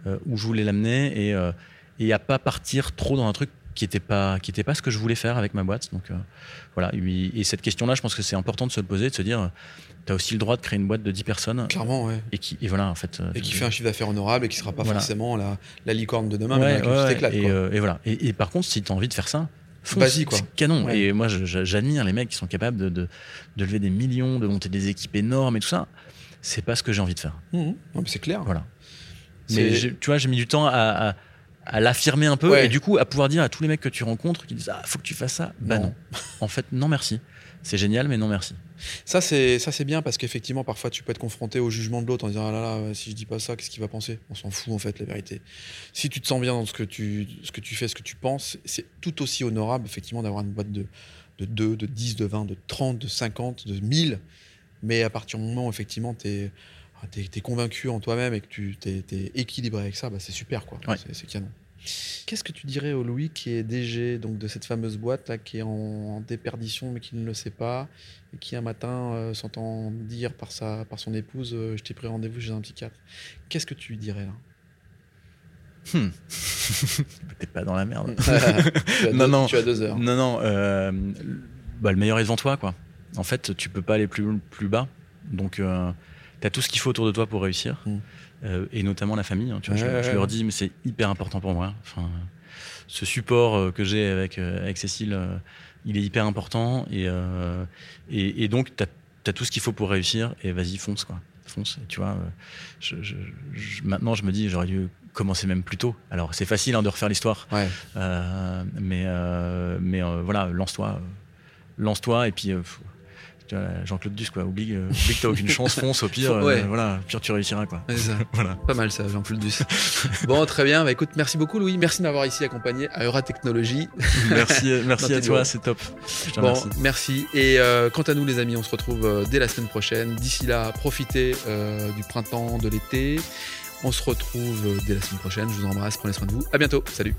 euh, où je voulais l'amener et, euh, et à pas partir trop dans un truc qui n'était pas, qui était pas ce que je voulais faire avec ma boîte. Donc euh, voilà. Et, et cette question-là, je pense que c'est important de se le poser, de se dire, tu as aussi le droit de créer une boîte de 10 personnes Clairement, ouais. et qui, et voilà, en fait. euh, Et qui fait un chiffre d'affaires honorable et qui sera pas Voilà. forcément la, la licorne de demain, mais Ouais, ouais, ouais. t'éclates. et, quoi. euh, et voilà. Et, et par contre, si tu as envie de faire ça, Vas-y, quoi. c'est canon. Ouais. Et moi, j'admire les mecs qui sont capables de, de, de lever des millions, de monter des équipes énormes et tout ça. C'est pas ce que j'ai envie de faire. Non, mais c'est clair. Voilà. Mais tu vois, j'ai mis du temps à, à- à l'affirmer un peu Ouais. et du coup à pouvoir dire à tous les mecs que tu rencontres qui disent ah faut que tu fasses ça. Bah Non. non. en fait non merci. C'est génial mais non merci. Ça, c'est ça, c'est bien parce qu'effectivement, parfois, tu peux être confronté au jugement de l'autre en disant ah là là, si je dis pas ça, qu'est-ce qu'il va penser? On s'en fout en fait, la vérité. Si tu te sens bien dans ce que tu, ce que tu fais, ce que tu penses, c'est tout aussi honorable effectivement d'avoir une boîte de, de 2, de 10, de 20, de 30, de 50, de 1000. Mais à partir du moment où effectivement tu es, convaincu en toi-même et que tu es, équilibré avec ça, bah, c'est super quoi. Ouais. C'est- canon. Qu'est-ce que tu dirais au Louis qui est DG donc, de cette fameuse boîte là, qui est en, en déperdition mais qui ne le sait pas et qui un matin euh, s'entend dire par, sa, par son épouse euh, Je t'ai pris rendez-vous chez un psychiatre Qu'est-ce que tu lui dirais là? Hmm. T'es pas dans la merde. tu, as Non, deux, non. tu as deux heures. Non, non. euh, bah, le meilleur est devant toi, quoi. En fait, tu peux pas aller plus, plus bas. Donc, tu as tout ce qu'il faut autour de toi pour réussir. Mm. Euh, et notamment la famille. hein, tu vois, je, Ouais, je ouais, leur dis, mais c'est hyper important pour moi. Enfin, ce support euh, que j'ai avec, euh, avec Cécile, il est hyper important. Et, et, et donc, tu as, tout ce qu'il faut pour réussir. Et vas-y, fonce, quoi. Fonce. Et tu vois, je- maintenant, je me dis, j'aurais dû commencer même plus tôt. Alors, c'est facile hein, de refaire l'histoire. Ouais. Euh, mais euh, mais euh, voilà, lance-toi. lance-toi et puis. Jean-Claude Duss, quoi. Oublie, euh, oublie que t'as aucune chance, fonce, au pire, Faut- ouais. euh, voilà, au pire tu réussiras, quoi. Ça. Voilà. Pas mal ça, Jean-Claude Duss. bon, très bien. Bah, écoute, merci beaucoup Louis. Merci de m'avoir ici accompagné à Eura Technologies. Merci, euh, merci à toi, c'est top. Je te Bon, remercie. merci. Et euh, quant à nous, les amis, on se retrouve euh, dès la semaine prochaine. D'ici là, profitez euh, du printemps, de l'été. On se retrouve euh, dès la semaine prochaine. Je vous embrasse. Prenez soin de vous. À bientôt. Salut.